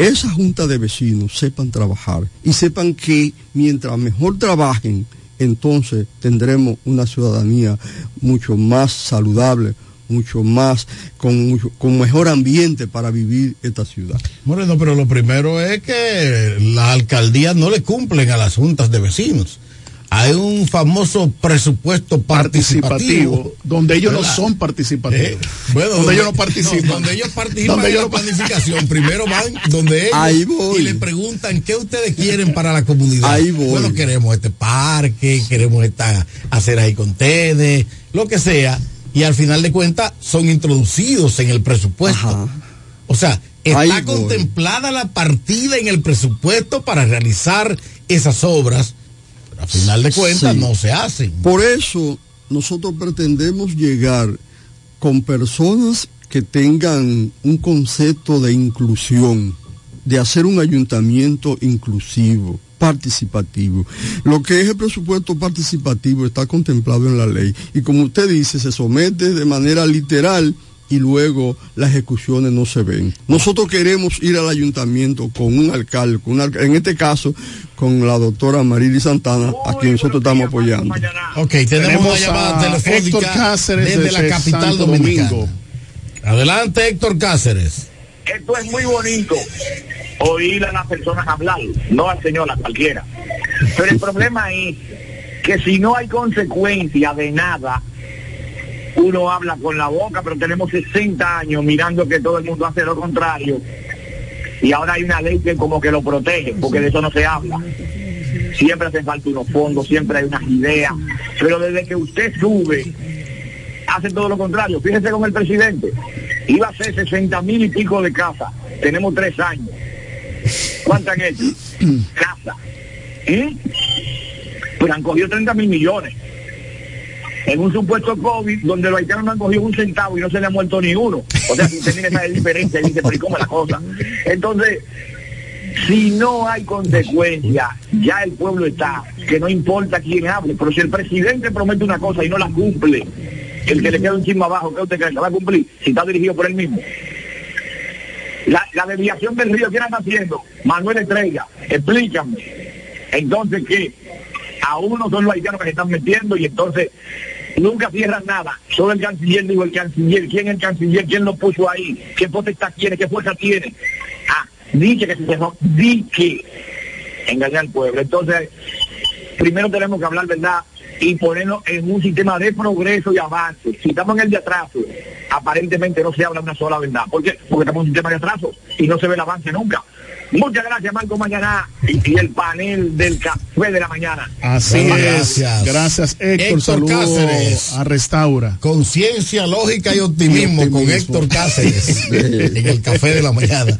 esa junta de vecinos sepan trabajar y sepan que mientras mejor trabajen, entonces tendremos una ciudadanía mucho más saludable, mucho más, con, mucho, con mejor ambiente para vivir esta ciudad. Moreno, pero lo primero es que las alcaldías no le cumplen a las juntas de vecinos. Hay un famoso presupuesto participativo, participativo, donde ellos no son participativos. Eh, bueno, donde ellos no participan. no, donde ellos participan Donde en ellos la planificación. Primero van donde ellos Ahí voy. y le preguntan qué ustedes quieren para la comunidad. Ahí voy. Bueno, queremos este parque, queremos esta hacer ahí con ustedes, lo que sea. Y al final de cuentas son introducidos en el presupuesto. O sea, está Ahí voy. contemplada la partida en el presupuesto para realizar esas obras. Al final de cuentas Sí. no se hacen. Por eso nosotros pretendemos llegar con personas que tengan un concepto de inclusión, de hacer un ayuntamiento inclusivo, participativo. Lo que es el presupuesto participativo está contemplado en la ley y como usted dice, se somete de manera literal y luego las ejecuciones no se ven. Nosotros queremos ir al ayuntamiento con un alcalde, con un alca- en este caso con la doctora Marily Santana, a quien nosotros estamos apoyando. Ok, tenemos, Tenemos una llamada a telefónica Héctor Cáceres desde, desde la capital Santo dominicana. Domingo. Adelante, Héctor Cáceres. Esto es muy bonito, oír a las personas hablar, no al señor, a cualquiera. Pero el problema es que si no hay consecuencia de nada, uno habla con la boca, pero tenemos 60 años mirando que todo el mundo hace lo contrario. Y ahora hay una ley que como que lo protege, porque de eso no se habla. Siempre hace falta unos fondos, siempre hay unas ideas. Pero desde que usted sube, hace todo lo contrario. Fíjese con el presidente. Iba a ser 60 mil y pico de casa. Tenemos tres años. ¿Cuántas han hecho? Casa. ¿Eh? Pero han cogido 30 mil millones. En un supuesto COVID donde los haitianos no han cogido un centavo y no se le ha muerto ni uno. O sea, si usted tiene esa diferencia, dice, pero ¿y cómo es la cosa? Entonces, si no hay consecuencia, ya el pueblo está, que no importa quién hable, pero si el presidente promete una cosa y no la cumple, el que le queda un chisme abajo, ¿qué usted cree que va a cumplir? Si está dirigido por él mismo. La, la desviación del río, ¿quién está haciendo? Manuel Estrella, explícame. Entonces, ¿qué? A uno son los haitianos que se están metiendo y entonces nunca cierran nada. Solo el canciller dijo el canciller. ¿Quién es el canciller? ¿Quién lo puso ahí? ¿Qué potestad tiene? ¿Qué fuerza tiene? Ah, dice que se cerró. Dice engañar al pueblo. Entonces, primero tenemos que hablar verdad y ponernos en un sistema de progreso y avance. Si estamos en el de atraso, aparentemente no se habla una sola verdad. ¿Por qué? Porque estamos en un sistema de atraso y no se ve el avance nunca. Muchas gracias, Marco Mañana y, y el panel del café de la mañana. Así Bueno, es. gracias. Gracias, Héctor. Héctor Saludos Cáceres. a Restaura. Conciencia, lógica y optimismo, Y optimismo. con Héctor Cáceres en el café de la mañana.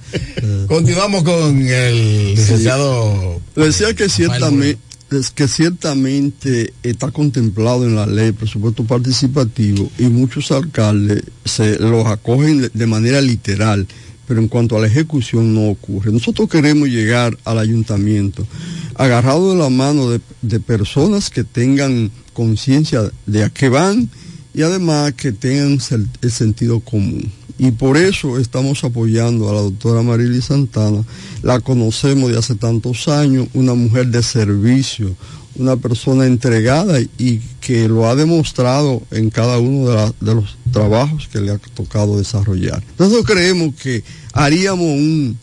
Continuamos con el licenciado. Le decía que ciertamente, es que ciertamente está contemplado en la ley presupuesto participativo y muchos alcaldes se los acogen de- de manera literal, pero en cuanto a la ejecución no ocurre. Nosotros queremos llegar al ayuntamiento agarrado de la mano de, personas que tengan conciencia de a qué van y además que tengan sel- el sentido común. Y por eso estamos apoyando a la doctora Marily Santana. La conocemos de hace tantos años, una mujer de servicio, una persona entregada y que lo ha demostrado en cada uno de, de los trabajos que le ha tocado desarrollar. Nosotros creemos que haríamos un,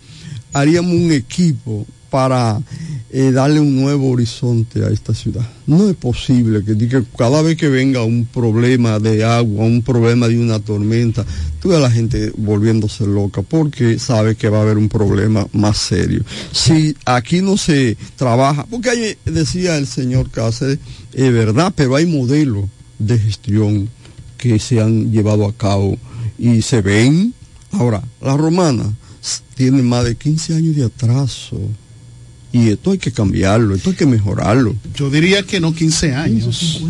haríamos un equipo para eh, darle un nuevo horizonte a esta ciudad. No es posible que, que cada vez que venga un problema de agua, un problema de una tormenta, tú ves a la gente volviéndose loca porque sabe que va a haber un problema más serio. Si aquí no se trabaja, porque ahí decía el señor Cáceres, es verdad, pero hay modelos de gestión que se han llevado a cabo y se ven. Ahora, la romana tiene más de 15 años de atraso. Y esto hay que cambiarlo, esto hay que mejorarlo. Yo diría que no 15 años.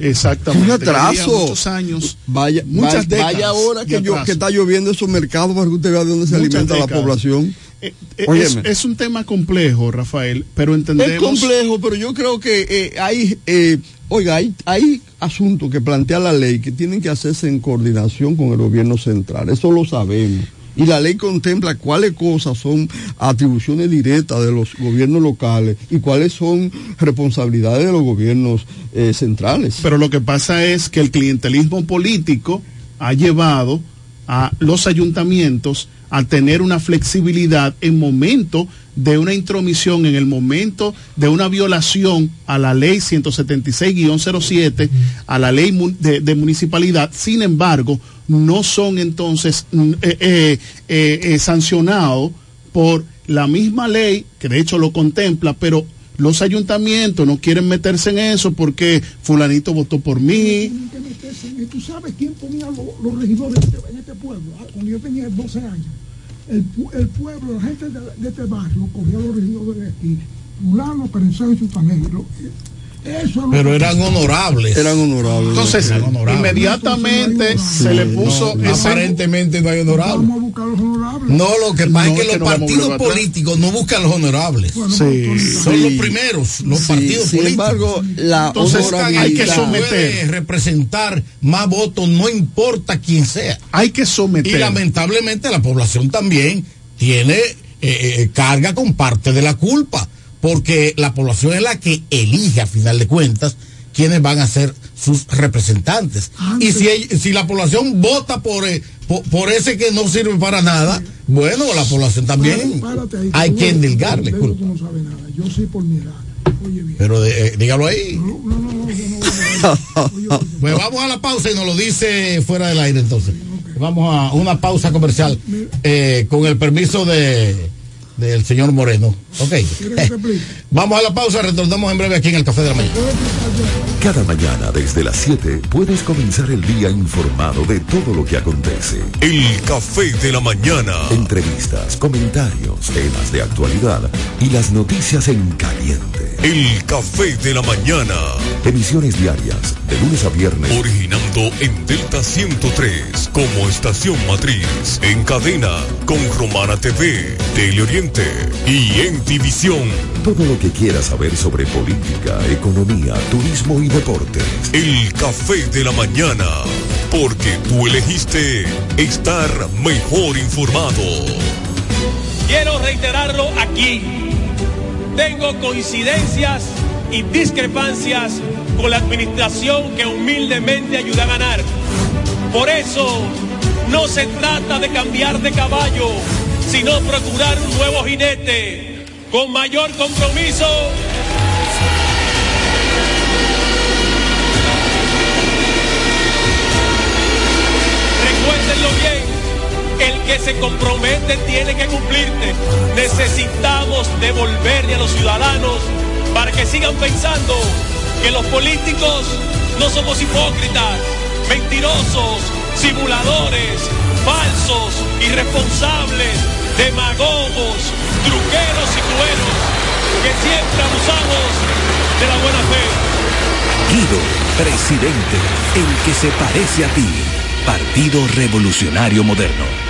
Exactamente. Un atraso. Muchos años. Vaya, muchas vaya, décadas vaya ahora que, yo, que está lloviendo esos mercados para que usted vea de dónde se Muchas alimenta la población. Eh, eh, es un tema complejo, Rafael, pero entendemos. Es complejo, pero yo creo que eh, hay, eh, oiga, hay, hay asuntos que plantea la ley que tienen que hacerse en coordinación con el gobierno central. Eso lo sabemos. Y la ley contempla cuáles cosas son atribuciones directas de los gobiernos locales y cuáles son responsabilidades de los gobiernos eh, centrales. Pero lo que pasa es que el clientelismo político ha llevado a los ayuntamientos a tener una flexibilidad en momento de una intromisión, en el momento de una violación a la ley 176-07, a la ley de, de municipalidad. Sin embargo, no son entonces eh, eh, eh, sancionados por la misma ley, que de hecho lo contempla, pero los ayuntamientos no quieren meterse en eso porque fulanito votó por mí. ¿Tú sabes quién ponía los, regidores en este pueblo? Ah, cuando yo tenía 12 años. El, pueblo, la gente de, este barrio, cogía los regidores de aquí. Fulano, Perenzo y Pero eran honorables. Eran honorables. Entonces, inmediatamente se le puso. Aparentemente no hay honorables. No, lo que pasa es que los partidos políticos no buscan los honorables. Son los primeros, los partidos sin políticos. embargo, la Entonces, hay que someter. representar más votos, no importa quién sea. Hay que someter. Y lamentablemente la población también tiene eh, eh, carga con parte de la culpa porque la población es la que elige a final de cuentas quiénes van a ser sus representantes. y si, si la población vota por, eh, por, ese que no sirve para nada, bueno, la población también hay que endilgarle. Pero no sabe nada, yo sí por mirar. Oye, bien. Pero eh, dígalo ahí. pues vamos a la pausa y nos lo dice fuera del aire entonces. Vamos a una pausa comercial eh, con el permiso de del señor Moreno. Ok. Vamos a la pausa, retornamos en breve aquí en el Café de la Mañana. Cada mañana desde las 7 puedes comenzar el día informado de todo lo que acontece. El Café de la Mañana. Entrevistas, comentarios, temas de actualidad y las noticias en caliente. El Café de la Mañana. Emisiones diarias, de lunes a viernes. Originando en Delta 103 como estación matriz. En cadena con Romana TV, Teleoriente y en División. Todo lo que quieras saber sobre política, economía, turismo y deportes. El café de la mañana. Porque tú elegiste estar mejor informado. Quiero reiterarlo aquí. Tengo coincidencias y discrepancias con la administración que humildemente ayuda a ganar. Por eso, no se trata de cambiar de caballo sino procurar un nuevo jinete con mayor compromiso. Recuérdenlo bien, el que se compromete tiene que cumplirte. Necesitamos devolverle a los ciudadanos para que sigan pensando que los políticos no somos hipócritas, mentirosos, simuladores, falsos, irresponsables demagogos, truqueros y cueros que siempre abusamos de la buena fe. Guido, presidente, el que se parece a ti. Partido Revolucionario Moderno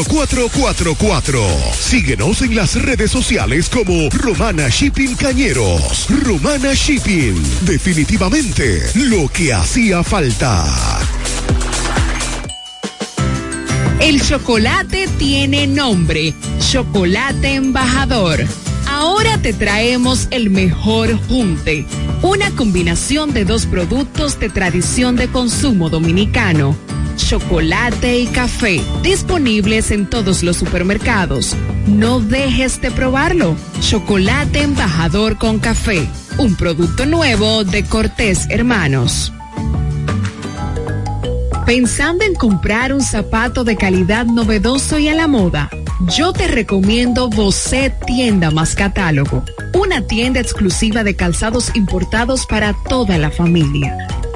444. Síguenos en las redes sociales como Romana Shipping Cañeros. Romana Shipping. Definitivamente lo que hacía falta. El chocolate tiene nombre. Chocolate embajador. Ahora te traemos el mejor junte. Una combinación de dos productos de tradición de consumo dominicano chocolate y café, disponibles en todos los supermercados. No dejes de probarlo. Chocolate embajador con café, un producto nuevo de Cortés Hermanos. Pensando en comprar un zapato de calidad novedoso y a la moda, yo te recomiendo Bocet Tienda más Catálogo, una tienda exclusiva de calzados importados para toda la familia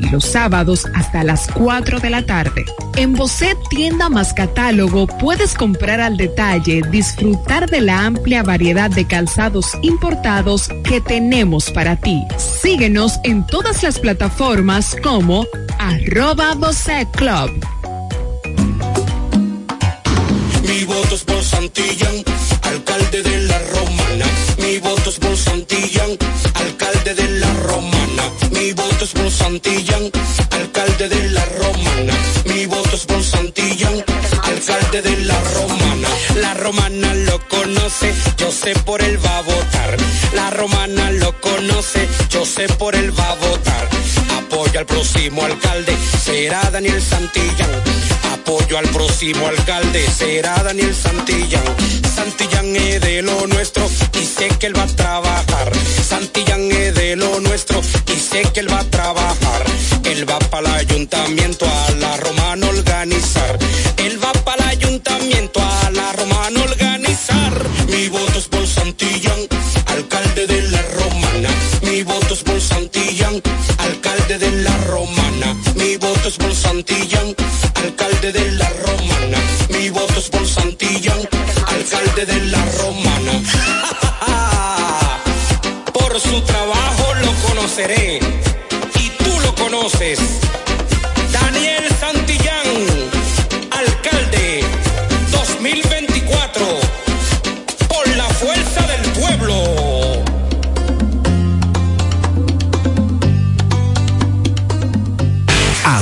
y los sábados hasta las 4 de la tarde. En Bocet Tienda más Catálogo puedes comprar al detalle, disfrutar de la amplia variedad de calzados importados que tenemos para ti. Síguenos en todas las plataformas como arroba Bocet Club. Mi voto por Santillán, alcalde de la Romana. Mi voto por Santillán, Santillán, alcalde de la Romana. Mi voto es por Santillán, alcalde de la Romana. La Romana lo conoce, yo sé por él va a votar. La Romana lo conoce, yo sé por él va a votar. Apoya al próximo alcalde, será Daniel Santillán. Apoyo al próximo alcalde, será Daniel Santillán. Santillán es de lo nuestro y sé que él va a trabajar. Santillán es de lo nuestro y sé que él va a trabajar. Él va para el ayuntamiento a la romana organizar. Él va para el ayuntamiento a la romana organizar. Mi voto es por Santillán, alcalde de la romana. Mi voto es por Santillán, alcalde de la romana. Mi voto es por Santillán, de la romana. Por su trabajo lo conoceré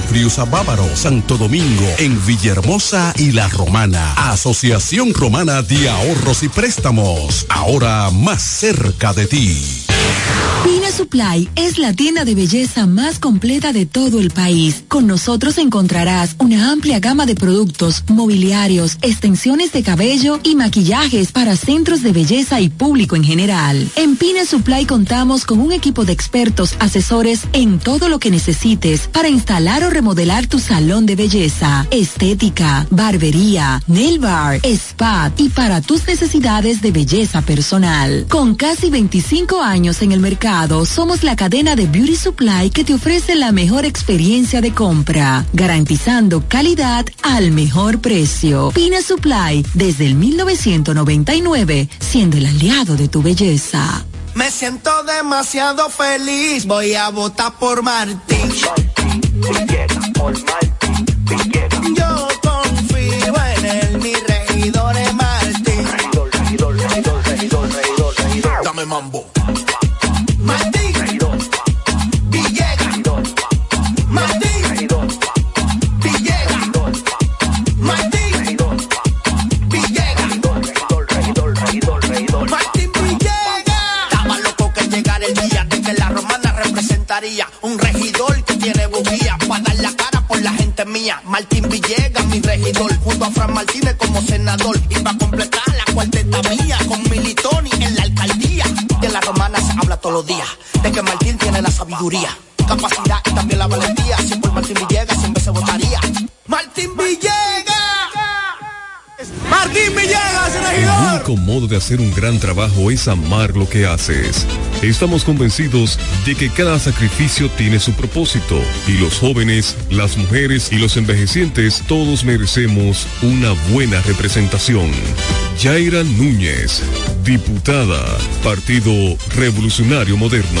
Friusa Bávaro, Santo Domingo, en Villahermosa y La Romana. Asociación Romana de Ahorros y Préstamos, ahora más cerca de ti. Pina Supply es la tienda de belleza más completa de todo el país. Con nosotros encontrarás una amplia gama de productos, mobiliarios, extensiones de cabello y maquillajes para centros de belleza y público en general. En Pina Supply contamos con un equipo de expertos asesores en todo lo que necesites para instalar o remodelar tu salón de belleza, estética, barbería, nail bar, spa y para tus necesidades de belleza personal. Con casi 25 años en el mercado, somos la cadena de Beauty Supply que te ofrece la mejor experiencia de compra, garantizando calidad al mejor precio. Pina Supply, desde el 1999, siendo el aliado de tu belleza. Me siento demasiado feliz, voy a votar por Martín. Yo hacer un gran trabajo es amar lo que haces. Estamos convencidos de que cada sacrificio tiene su propósito y los jóvenes, las mujeres y los envejecientes todos merecemos una buena representación. Yaira Núñez, diputada, Partido Revolucionario Moderno.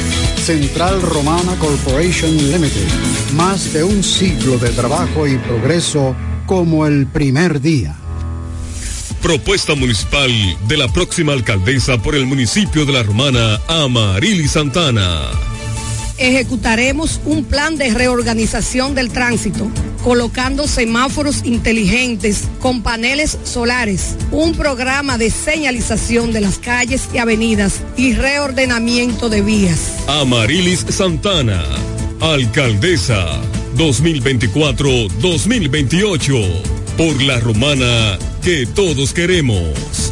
Central Romana Corporation Limited. Más de un siglo de trabajo y progreso como el primer día. Propuesta municipal de la próxima alcaldesa por el municipio de La Romana, Amarili Santana. Ejecutaremos un plan de reorganización del tránsito, colocando semáforos inteligentes con paneles solares, un programa de señalización de las calles y avenidas y reordenamiento de vías. Amarilis Santana, alcaldesa 2024-2028, por La Romana que todos queremos.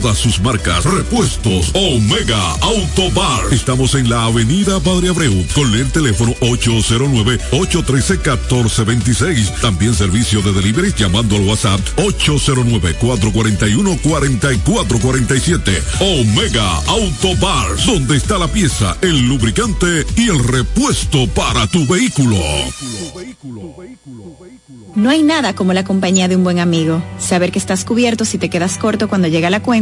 todas sus marcas. Repuestos Omega Auto Bar. Estamos en la avenida Padre Abreu con el teléfono 809-813-1426. También servicio de delivery llamando al WhatsApp 809-441-4447. Omega Auto Bar. Donde está la pieza, el lubricante y el repuesto para tu vehículo. No hay nada como la compañía de un buen amigo. Saber que estás cubierto si te quedas corto cuando llega la cuenta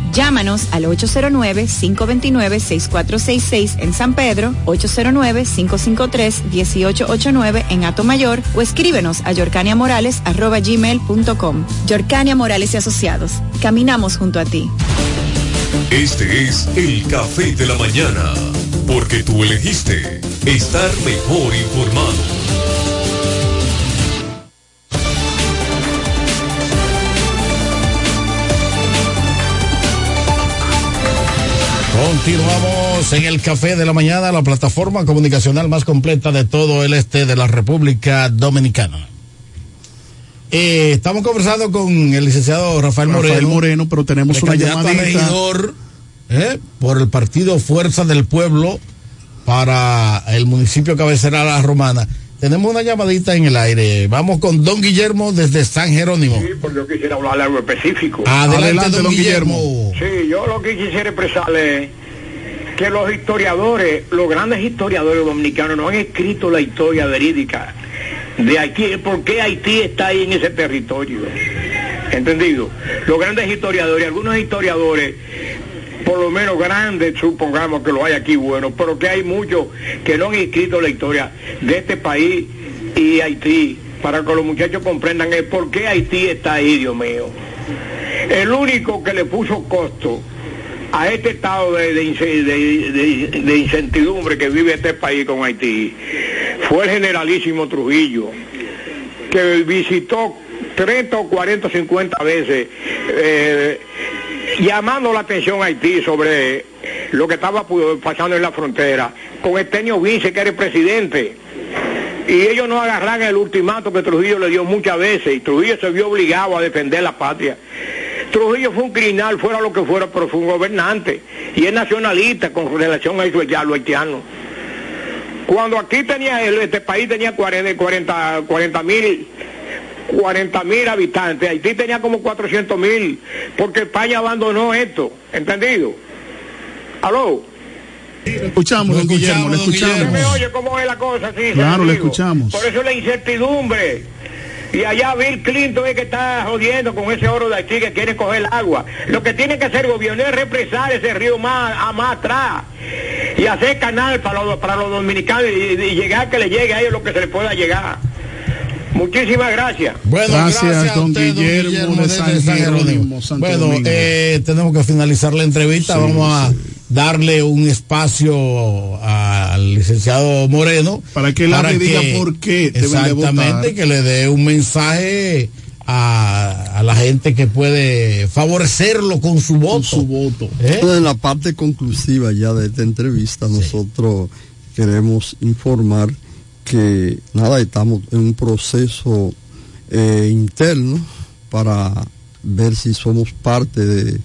Llámanos al 809-529-6466 en San Pedro, 809-553-1889 en Atomayor o escríbenos a yorcaniamorales.gmail.com. Yorcania Morales y Asociados. Caminamos junto a ti. Este es el café de la mañana, porque tú elegiste estar mejor informado. Continuamos en el Café de la Mañana, la plataforma comunicacional más completa de todo el este de la República Dominicana. Eh, estamos conversando con el licenciado Rafael Moreno. Rafael Moreno, pero tenemos una llamadita. regidor, eh, por el partido Fuerza del Pueblo para el municipio cabecera La Romana. Tenemos una llamadita en el aire. Vamos con don Guillermo desde San Jerónimo. Sí, porque yo quisiera hablar de algo específico. Adelante, don Guillermo. Sí, yo lo que quisiera expresarle es que los historiadores, los grandes historiadores dominicanos no han escrito la historia verídica de Haití, por qué Haití está ahí en ese territorio. ¿Entendido? Los grandes historiadores, algunos historiadores, por lo menos grandes, supongamos que lo hay aquí bueno, pero que hay muchos que no han escrito la historia de este país y Haití, para que los muchachos comprendan el por qué Haití está ahí, Dios mío. El único que le puso costo a este estado de- de- de incertidumbre que vive este país con Haití fue el generalísimo Trujillo, que visitó 30 o 40 o 50 veces eh, llamando la atención a Haití sobre lo que estaba pasando en la frontera, con Estenio Vince, que era el presidente. Y ellos no agarran el ultimato que Trujillo le dio muchas veces, y Trujillo se vio obligado a defender la patria. Trujillo fue un criminal, fuera lo que fuera, pero fue un gobernante, y es nacionalista con relación a eso, a lo haitiano. Cuando aquí tenía este país tenía 40 mil 40 mil habitantes, Haití tenía como 400 mil, porque España abandonó esto, ¿entendido? ¿Aló? Escuchamos, don Guillermo, lo ¿Usted me escuchamos. oye cómo es la cosa? Sí, Claro, le escuchamos. Por eso la incertidumbre. Y allá Bill Clinton es que está jodiendo con ese oro de Haití que quiere coger el agua. Lo que tiene que hacer el gobierno es represar ese río más, a más atrás y hacer canal para los, para los dominicanos y, y llegar que le llegue a ellos lo que se les pueda llegar. Muchísimas gracias. Bueno, Gracias, don usted, Guillermo de desde San Jerónimo, Santo Bueno, eh, tenemos que finalizar la entrevista. Sí, Vamos a darle un espacio al licenciado Moreno. Para que él y diga por qué de Exactamente, votar. que le dé un mensaje a, a la gente que puede favorecerlo con su voto. su voto. ¿Eh? En la parte conclusiva ya de esta entrevista, nosotros queremos informar que nada, estamos en un proceso eh, interno para ver si somos parte de,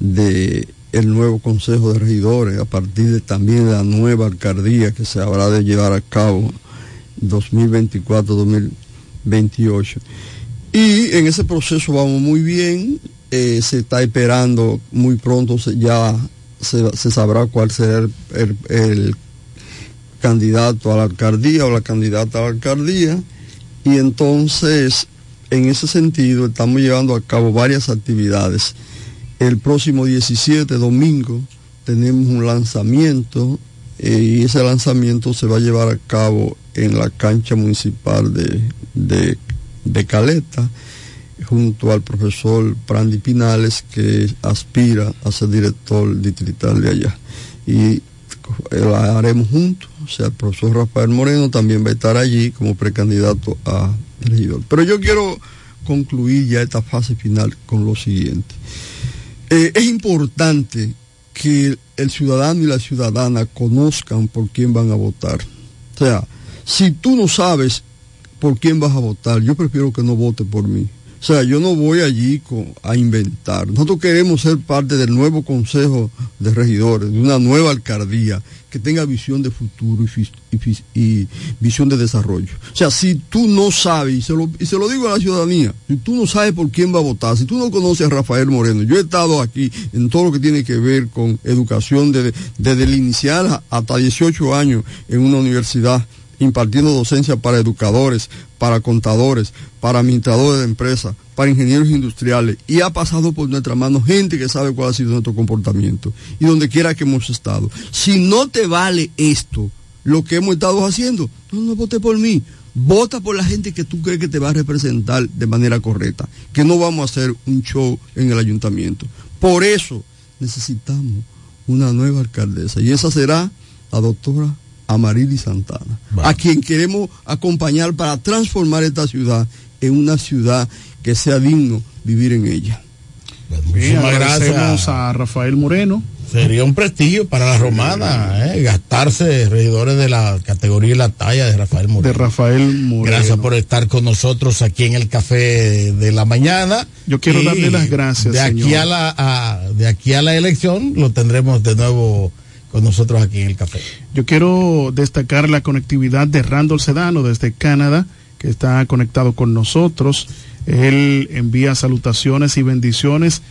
de el nuevo Consejo de Regidores, a partir de también de la nueva alcaldía que se habrá de llevar a cabo 2024-2028. Y en ese proceso vamos muy bien, eh, se está esperando muy pronto, se- ya se, se sabrá cuál será el, el- el candidato a la alcaldía o la candidata a la alcaldía. Y entonces, en ese sentido, estamos llevando a cabo varias actividades. El próximo 17, domingo, tenemos un lanzamiento eh, y ese lanzamiento se va a llevar a cabo en la cancha municipal de, de, de Caleta, junto al profesor Prandi Pinales, que aspira a ser director distrital de allá. Y la haremos juntos, o sea, el profesor Rafael Moreno también va a estar allí como precandidato a regidor. Pero yo quiero concluir ya esta fase final con lo siguiente. Eh, es importante que el ciudadano y la ciudadana conozcan por quién van a votar. O sea, si tú no sabes por quién vas a votar, yo prefiero que no vote por mí. O sea, yo no voy allí con- a inventar. Nosotros queremos ser parte del nuevo Consejo de Regidores, de una nueva alcaldía que tenga visión de futuro y, y y visión de desarrollo. O sea, si tú no sabes, y se, lo, y se lo digo a la ciudadanía, si tú no sabes por quién va a votar, si tú no conoces a Rafael Moreno, yo he estado aquí en todo lo que tiene que ver con educación desde, desde el inicial hasta 18 años en una universidad impartiendo docencia para educadores, para contadores, para administradores de empresas, para ingenieros industriales y ha pasado por nuestra mano gente que sabe cuál ha sido nuestro comportamiento y donde quiera que hemos estado. Si no te vale esto, lo que hemos estado haciendo, no, no vote por mí. Vota por la gente que tú crees que te va a representar de manera correcta, que no vamos a hacer un show en el ayuntamiento. Por eso necesitamos una nueva alcaldesa y esa será la doctora Amarili Santana, a quien queremos acompañar para transformar esta ciudad en una ciudad que sea digno vivir en ella. Bien, Muchísimas agradecemos gracias. a Rafael Moreno. Sería un prestigio para la romana, ¿eh? gastarse regidores de la categoría y la talla de Rafael Moreno. De Rafael Moreno. Gracias por estar con nosotros aquí en el café de la mañana. Yo quiero Y darle las gracias, De aquí señor. a la a- de aquí a la elección lo tendremos de nuevo con nosotros aquí en el café. Yo quiero destacar la conectividad de Randall Sedano desde Canadá, que está conectado con nosotros. Él envía salutaciones y bendiciones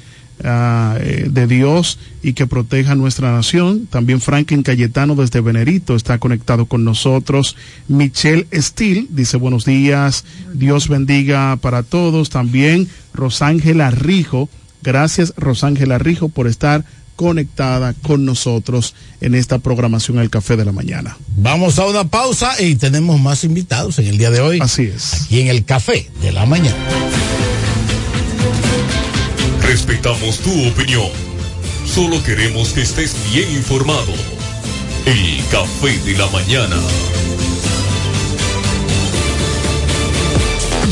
ah, eh, de Dios y que proteja nuestra nación. También Franklin Cayetano desde Venerito está conectado con nosotros. Michelle Steele dice buenos días, Dios bendiga para todos. También Rosángela Rijo, gracias Rosángela Rijo por estar conectada con nosotros en esta programación El Café de la Mañana. Vamos a una pausa y tenemos más invitados en el día de hoy. Así es. Aquí en el café de la mañana. Respetamos tu opinión. Solo queremos que estés bien informado. El café de la mañana.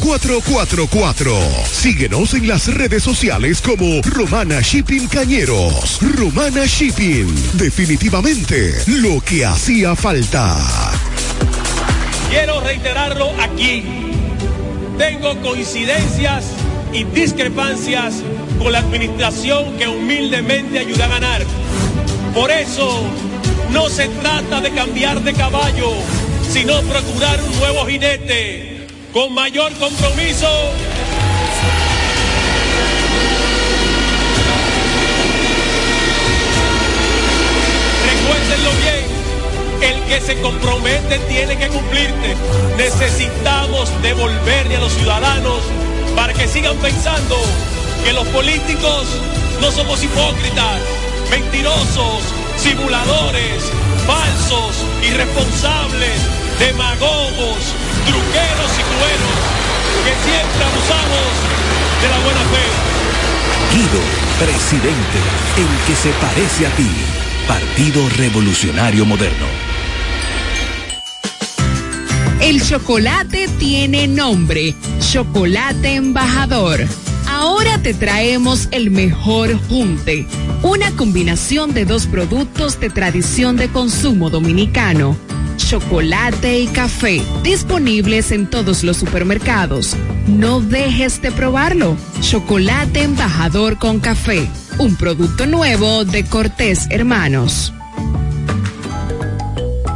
849-454-4444. Síguenos en las redes sociales como Romana Shipping Cañeros. Romana Shipping. Definitivamente lo que hacía falta. Quiero reiterarlo aquí. tengo coincidencias y discrepancias con la administración que humildemente ayuda a ganar. Por eso, no se trata de cambiar de caballo, sino procurar un nuevo jinete con mayor compromiso. Recuérdenlo bien, el que se compromete tiene que cumplirte. Necesitamos devolverle a los ciudadanos para que sigan pensando que los políticos no somos hipócritas, mentirosos, simuladores, falsos, irresponsables, demagogos, truqueros y cruelos, que siempre abusamos de la buena fe. Guido, presidente, el que se parece a ti. Partido Revolucionario Moderno. El chocolate tiene nombre, Chocolate Embajador. Ahora te traemos el mejor junte, una combinación de dos productos de tradición de consumo dominicano, chocolate y café, disponibles en todos los supermercados. No dejes de probarlo. Chocolate Embajador con café, un producto nuevo de Cortés Hermanos.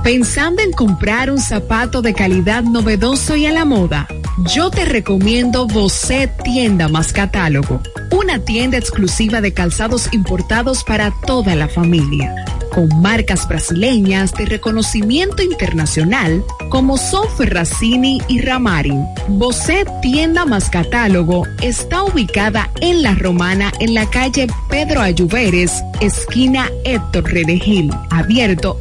Pensando en comprar un zapato de calidad novedoso y a la moda, yo te recomiendo Bocet Tienda más Catálogo, una tienda exclusiva de calzados importados para toda la familia, con marcas brasileñas de reconocimiento internacional como son Ferracini y Ramarin. Bocet Tienda más Catálogo está ubicada en La Romana en la calle Pedro Ayuberes, esquina Héctor Redegil, abierto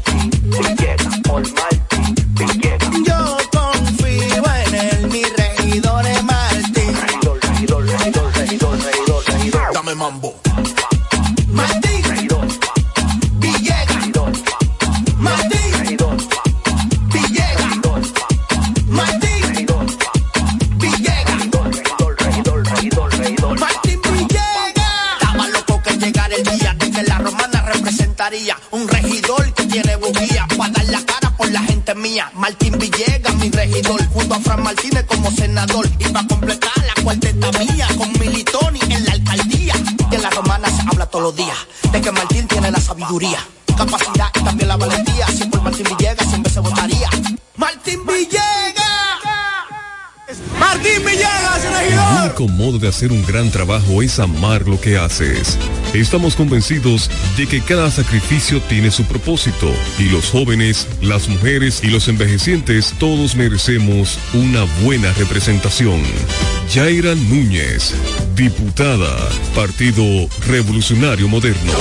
Mambo. Martín Villegas, mi regidor, junto a Fran Martínez como senador. Y para completar la cuarteta mía con Militoni en la alcaldía. Y en la romana se habla todos los días de que Martín tiene la sabiduría, capacidad y también la valentía. Si por Martín Villegas siempre se votaría. Martín Villegas. Martín El único modo de hacer un gran trabajo es amar lo que haces. Estamos convencidos de que cada sacrificio tiene su propósito y los jóvenes, las mujeres y los envejecientes todos merecemos una buena representación. Yaira Núñez, diputada, Partido Revolucionario Moderno.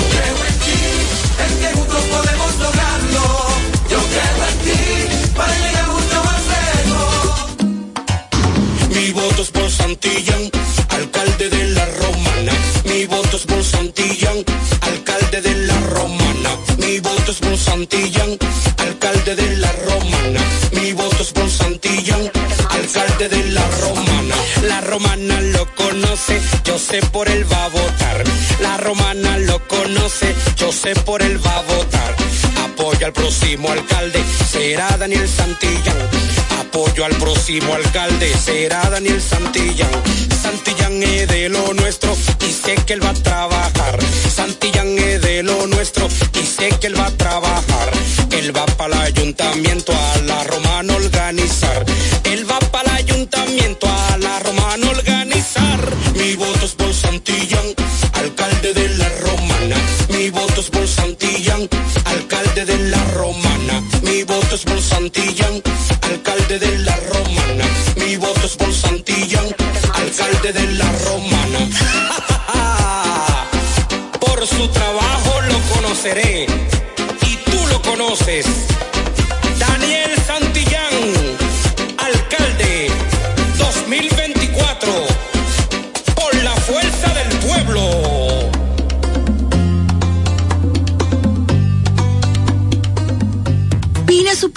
Yo sé por él va a votar. La Romana lo conoce, yo sé por él va a votar. Apoyo al próximo alcalde, será Daniel Santillán. Apoyo al próximo alcalde, será Daniel Santillán. Santillán es de lo nuestro y sé que él va a trabajar. Santillán es de lo nuestro y sé que él va a trabajar. Él va para el ayuntamiento a la romana organizar. Alcalde de la romana. Por su trabajo lo conoceré y tú lo conoces.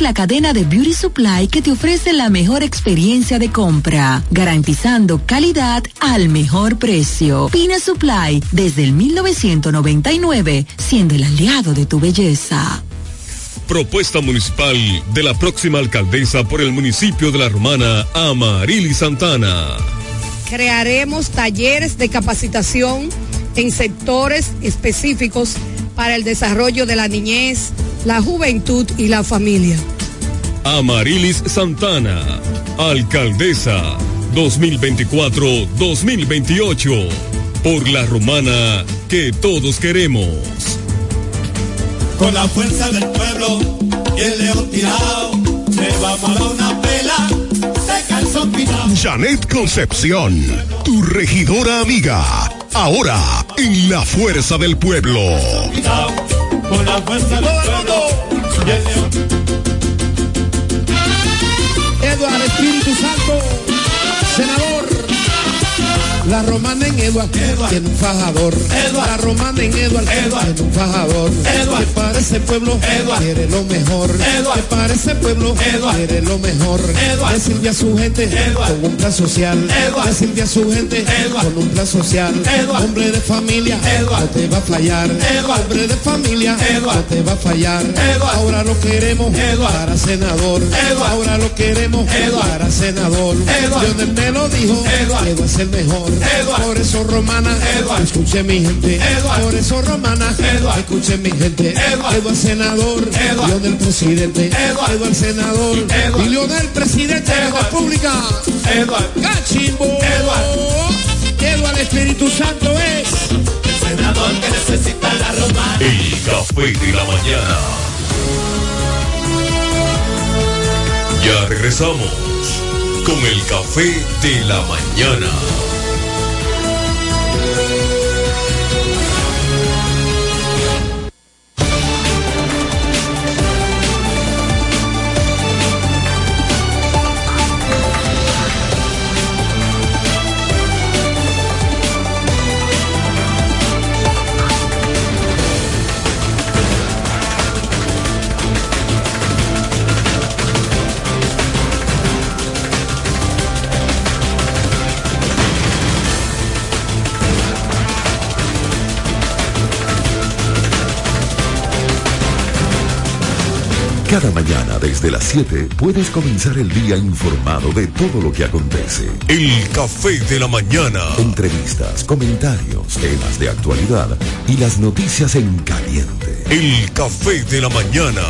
la cadena de Beauty Supply que te ofrece la mejor experiencia de compra, garantizando calidad al mejor precio. Pina Supply, desde el 1999, siendo el aliado de tu belleza. Propuesta municipal de la próxima alcaldesa por el municipio de La Romana, Amarili Santana. Crearemos talleres de capacitación en sectores específicos para el desarrollo de la niñez, la juventud y la familia. Amarilis Santana, alcaldesa 2024-2028, por la romana que todos queremos. Con la fuerza del pueblo y el león tirado, le vamos a dar una pela. Janet Concepción, tu regidora amiga, ahora en la fuerza del pueblo. Con la fuerza del pueblo. Eduardo Espíritu Santo, senador. La romana en Eduard, tiene un fajador. La romana en Eduard, tiene un fajador. Que para ese pueblo quiere lo mejor. Que para ese pueblo quiere lo mejor. Decirle a su gente con un plan social. Decirle a su gente con un plan social. Hombre de familia, no te va a fallar. Hombre de familia, no te va a fallar. Ahora lo queremos para senador. Ahora lo queremos para senador. Lionel me lo dijo, Eduard es el mejor. Por eso romana, escuche mi gente. Por eso romana, escuche mi gente. Eduard senador, Leonel presidente. Eduard senador, y Leonel presidente de la República. Eduard Cachimbo. Eduard Espíritu Santo es el senador que necesita la romana. El café de la mañana. Ya regresamos con el café de la mañana. Cada mañana desde las 7 puedes comenzar el día informado de todo lo que acontece. El café de la mañana. Entrevistas, comentarios, temas de actualidad y las noticias en caliente. El café de la mañana.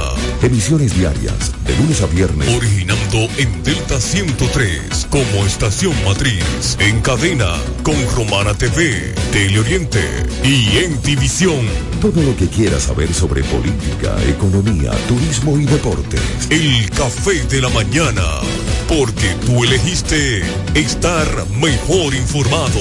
Emisiones diarias de lunes a viernes. Originando en Delta 103 como estación matriz. En cadena con Romana TV, Teleoriente y en División. Todo lo que quieras saber sobre política, economía, turismo y deportes. El café de la mañana. Porque tú elegiste estar mejor informado.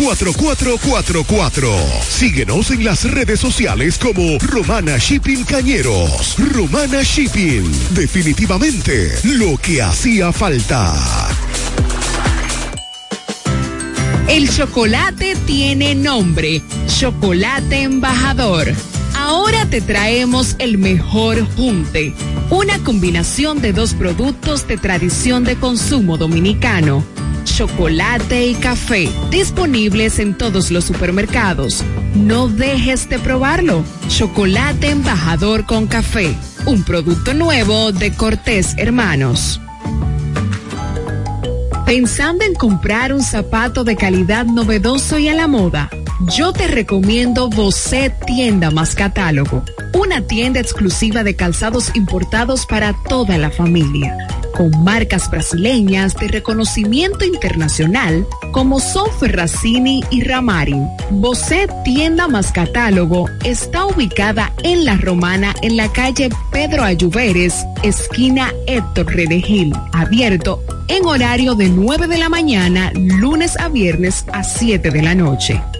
4444. Síguenos en las redes sociales como Romana Shipping Cañeros. Romana Shipping. Definitivamente lo que hacía falta. El chocolate tiene nombre, Chocolate Embajador. Ahora te traemos el mejor junte, una combinación de dos productos de tradición de consumo dominicano, chocolate y café, disponibles en todos los supermercados. No dejes de probarlo. Chocolate Embajador con café. un producto nuevo de Cortés Hermanos. Pensando en comprar un zapato de calidad novedoso y a la moda, yo te recomiendo Bocet Tienda más Catálogo, una tienda exclusiva de calzados importados para toda la familia con marcas brasileñas de reconocimiento internacional como son Ferracini y Ramarin. Bosé Tienda más Catálogo está ubicada en La Romana en la calle Pedro Ayuberes, esquina Héctor Redegil, abierto en horario de 9 de la mañana, lunes a viernes a 7 de la noche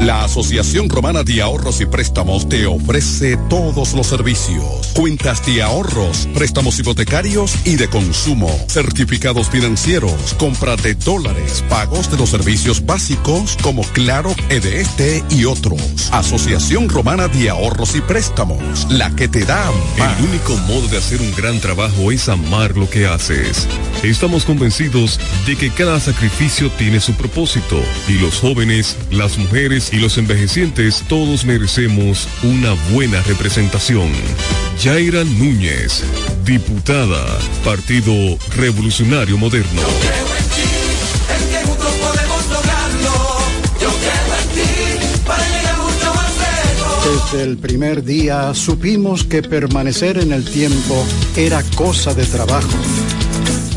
La Asociación Romana de Ahorros y Préstamos te ofrece todos los servicios. Cuentas de ahorros, préstamos hipotecarios y de consumo, certificados financieros, compra de dólares, pagos de los servicios básicos como Claro, EDST y otros. Asociación Romana de Ahorros y Préstamos, la que te da más. El único modo de hacer un gran trabajo es amar lo que haces. Estamos convencidos de que cada sacrificio tiene su propósito y los jóvenes, las mujeres y los envejecientes todos merecemos una buena representación. Yaira Núñez, diputada, Partido Revolucionario Moderno. Desde el primer día supimos que permanecer en el tiempo era cosa de trabajo.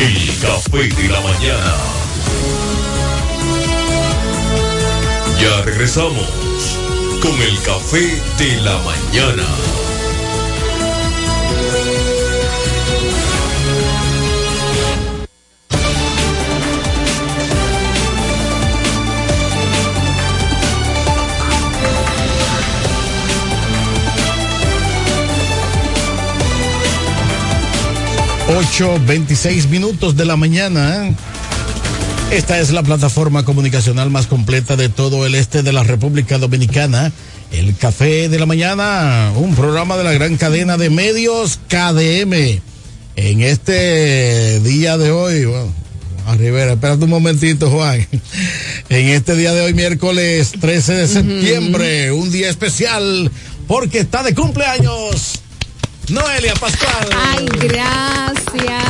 El café de la mañana. Ya regresamos con el café de la mañana. Ocho veintiséis minutos de la mañana. Esta es la plataforma comunicacional más completa de todo el este de la República Dominicana. El Café de la Mañana, un programa de la gran cadena de medios KDM. En este día de hoy, bueno, a Rivera, espérate un momentito, Juan. En este día de hoy, miércoles 13 de septiembre, un día especial, porque está de cumpleaños Noelia Pascual. Ay, gracias.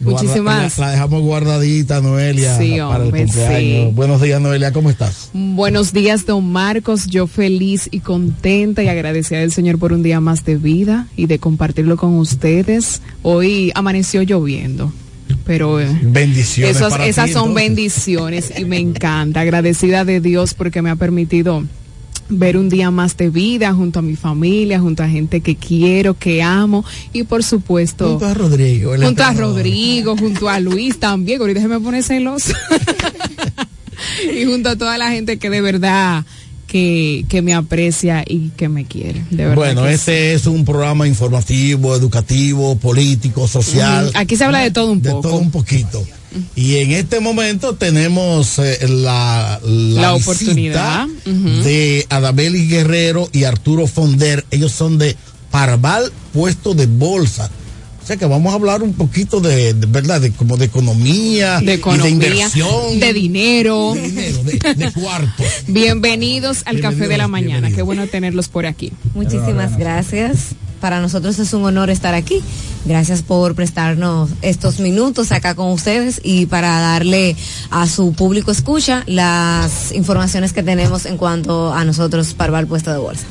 Muchísimas. La, la dejamos guardadita, Noelia, Sí, para el cumpleaños. sí. Buenos días, Noelia, ¿cómo estás? Buenos días, don Marcos. Yo feliz y contenta y agradecida del Señor por un día más de vida y de compartirlo con ustedes. Hoy amaneció lloviendo. Pero eh, Bendiciones. esos- para ti, esas son entonces. bendiciones y me encanta. Agradecida de Dios porque me ha permitido ver un día más de vida junto a mi familia, junto a gente que quiero, que amo y por supuesto Junto a Rodrigo. junto a. Rodrigo, junto a Luis también, que ahorita se me pone celoso. y junto a toda la gente que de verdad que, que me aprecia y que me quiere. De verdad Bueno, este es un programa informativo, educativo, político, social. Aquí se habla de todo un de poco. todo un poquito. Y en este momento tenemos eh, la, la, oportunidad. Ujú. de Adabeli Guerrero y Arturo Fonder. Ellos son de Parval Puesto de Bolsa. O sea que vamos a hablar un poquito de, de verdad, de como de economía, de y economía, de inversión, de dinero. de dinero, de, de cuarto. Bienvenidos al Café de la Mañana. Qué bueno tenerlos por aquí. Muchísimas gracias. Para nosotros es un honor estar aquí. Gracias por prestarnos estos minutos acá con ustedes y para darle a su público escucha las informaciones que tenemos en cuanto a nosotros Parval Puesto de Bolsa.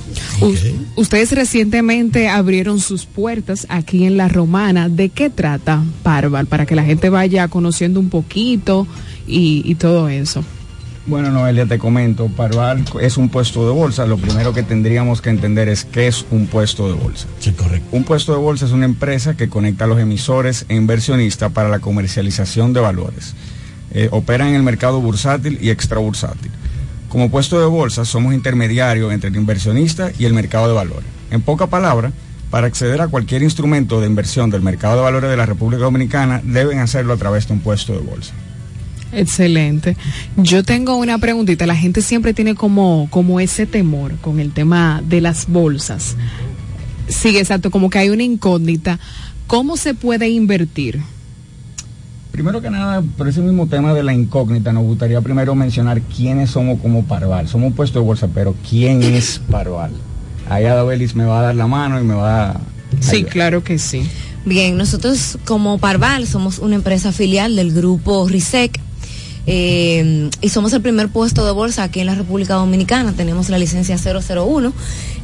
Ustedes recientemente abrieron sus puertas aquí en La Romana. ¿De qué trata Parval? Para que la gente vaya conociendo un poquito y todo eso. Bueno, Noelia, te comento, Parval es un puesto de bolsa. Lo primero que tendríamos que entender es qué es un puesto de bolsa. Sí, correcto. Un puesto de bolsa es una empresa que conecta a los emisores e inversionistas para la comercialización de valores. Eh, opera en el mercado bursátil y extrabursátil. Como puesto de bolsa, somos intermediarios entre el inversionista y el mercado de valores. En poca palabra, para acceder a cualquier instrumento de inversión del mercado de valores de la República Dominicana, deben hacerlo a través de un puesto de bolsa. Excelente. Yo tengo una preguntita. La gente siempre tiene como, como ese temor con el tema de las bolsas. Sí, exacto, como que hay una incógnita. ¿Cómo se puede invertir? Primero que nada, por ese mismo tema de la incógnita, nos gustaría primero mencionar quiénes somos como Parval. Somos un puesto de bolsa, pero ¿quién es Parval? Ahí Adabelis me va a dar la mano y me va a... Sí, claro que sí. Bien, nosotros como Parval somos una empresa filial del grupo RISEC eh, y somos el primer puesto de bolsa aquí en la República Dominicana. Tenemos la licencia 001.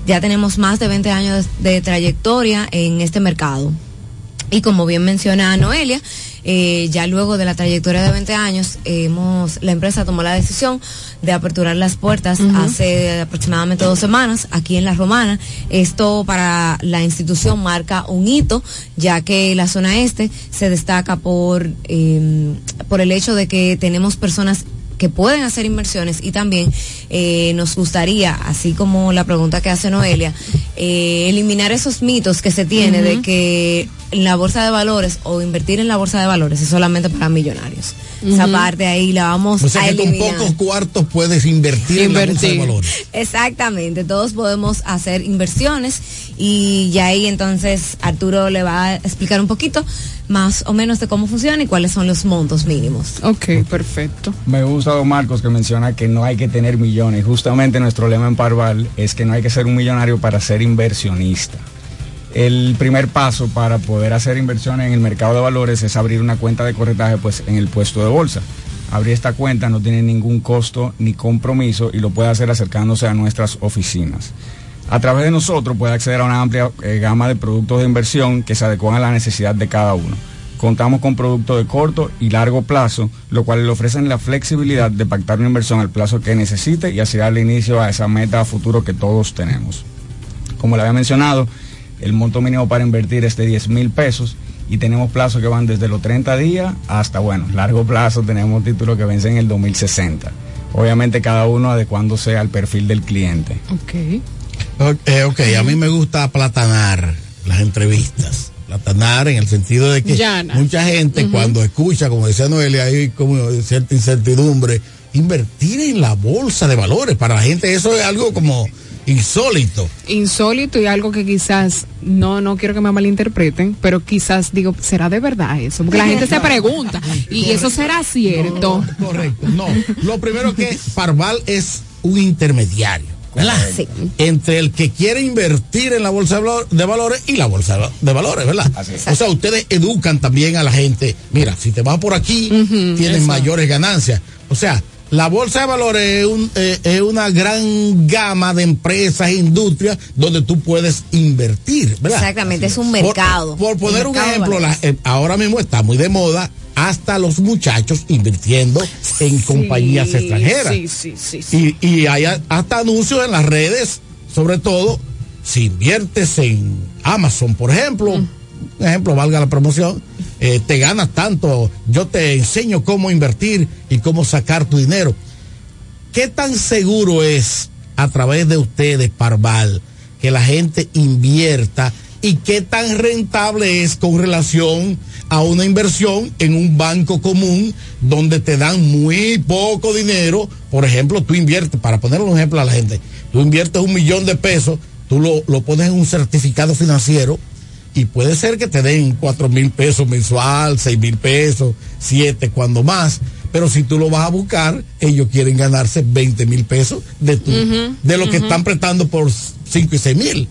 Ya tenemos más de 20 años de, de trayectoria en este mercado. Y como bien menciona Noelia, eh, ya luego de la trayectoria de 20 años, hemos, la empresa tomó la decisión de aperturar las puertas hace aproximadamente dos semanas aquí en La Romana. Esto para la institución marca un hito, ya que la zona este se destaca por, eh, por el hecho de que tenemos personas que pueden hacer inversiones y también eh, nos gustaría, así como la pregunta que hace Noelia, eh, eliminar esos mitos que se tiene de que la bolsa de valores o invertir en la bolsa de valores es solamente para millonarios. Esa parte ahí la vamos O sea a que con pocos cuartos puedes invertir, en la bolsa de valores. Exactamente, todos podemos hacer inversiones y ya ahí entonces Arturo le va a explicar un poquito más o menos de cómo funciona y cuáles son los montos mínimos. Ok, perfecto. Me gusta don Marcos que menciona que no hay que tener millones. Justamente nuestro lema en Parval es que no hay que ser un millonario para ser inversionista. El primer paso para poder hacer inversiones en el mercado de valores es abrir una cuenta de corretaje pues en el puesto de bolsa. Abrir esta cuenta no tiene ningún costo ni compromiso y lo puede hacer acercándose a nuestras oficinas. A través de nosotros puede acceder a una amplia eh, gama de productos de inversión que se adecuan a la necesidad de cada uno. Contamos con productos de corto y largo plazo, lo cual le ofrecen la flexibilidad de pactar una inversión al plazo que necesite y así darle inicio a esa meta a futuro que todos tenemos. Como le había mencionado, el monto mínimo para invertir es de 10 mil pesos y tenemos plazos que van desde los 30 días hasta, bueno, largo plazo tenemos títulos que vencen en el 2060. Obviamente cada uno adecuándose al perfil del cliente. Ok. Ok, ok, a mí me gusta platanar las entrevistas. Platanar en el sentido de que Llana. mucha gente cuando escucha, como decía Noelia, hay como cierta incertidumbre, invertir en la bolsa de valores. Para la gente eso es algo como insólito. Insólito y algo que quizás, no, no quiero que me malinterpreten, pero quizás digo, ¿será de verdad eso? Porque la gente se pregunta, ¿y eso será cierto? correcto, no. Lo primero que Parval es un intermediario. ¿verdad? Entre el que quiere invertir en la bolsa de valor- de valores y la bolsa de valores, ¿verdad? O sea, ustedes educan también a la gente. Mira, si te vas por aquí, tienes eso. mayores ganancias. O sea, la bolsa de valores es, un- eh, es una gran gama de empresas e industrias donde tú puedes invertir, ¿verdad? Exactamente, es un mercado. Por, poner un ejemplo, la- eh, ahora mismo está muy de moda hasta los muchachos invirtiendo en compañías extranjeras. Sí, sí, sí. sí. Y, y hay hasta anuncios en las redes, sobre todo si inviertes en Amazon, por ejemplo, un ejemplo, valga la promoción, eh, te ganas tanto, yo te enseño cómo invertir y cómo sacar tu dinero. ¿Qué tan seguro es a través de ustedes, Parval, que la gente invierta y qué tan rentable es con relación a una inversión en un banco común donde te dan muy poco dinero? Por ejemplo, tú inviertes, para poner un ejemplo a la gente, tú inviertes un millón de pesos, tú lo, lo pones en un certificado financiero y puede ser que te den cuatro mil pesos mensual, seis mil pesos, siete cuando más. Pero si tú lo vas a buscar, ellos quieren ganarse 20 mil pesos de, tu, de lo que están prestando por 5 y 6 mil.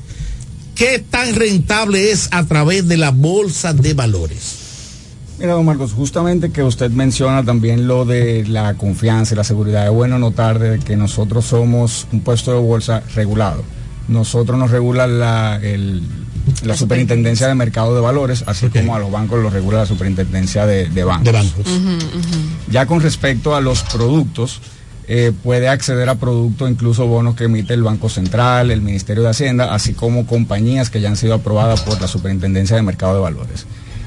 ¿Qué tan rentable es a través de la bolsa de valores? Mira, don Marcos, justamente que usted menciona también lo de la confianza y la seguridad. Es bueno notar de que nosotros somos un puesto de bolsa regulado. Nosotros nos regula la, el- la superintendencia de mercado de valores, así como a los bancos los regula la superintendencia de, de bancos. De bancos. Ya con respecto a los productos, eh, puede acceder a productos, incluso bonos que emite el Banco Central, el Ministerio de Hacienda, así como compañías que ya han sido aprobadas por la Superintendencia de Mercado de Valores.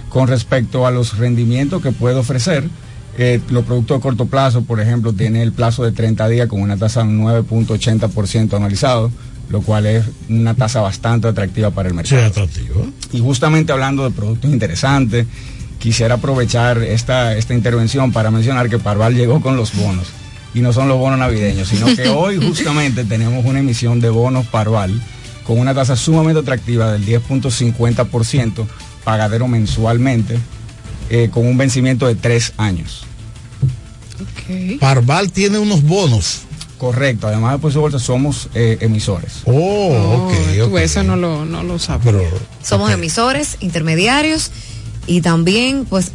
Con respecto a los rendimientos que puede ofrecer, eh, los productos de corto plazo, por ejemplo, tiene el plazo de 30 días con una tasa de 9.80% anualizado, lo cual es una tasa bastante atractiva para el mercado. Sí, atractivo. Y justamente hablando de productos interesantes, quisiera aprovechar esta, esta intervención para mencionar que Parval llegó con los bonos. Y no son los bonos navideños, sino que hoy justamente tenemos una emisión de bonos Parval con una tasa sumamente atractiva del 10.50%, pagadero mensualmente, eh, con un vencimiento de tres años. Parval tiene unos bonos. Correcto, además de Puesto de Bolsa somos eh, emisores. Oh, ok, Tú eso no lo, no lo sabes. Pero, Somos emisores, intermediarios y también pues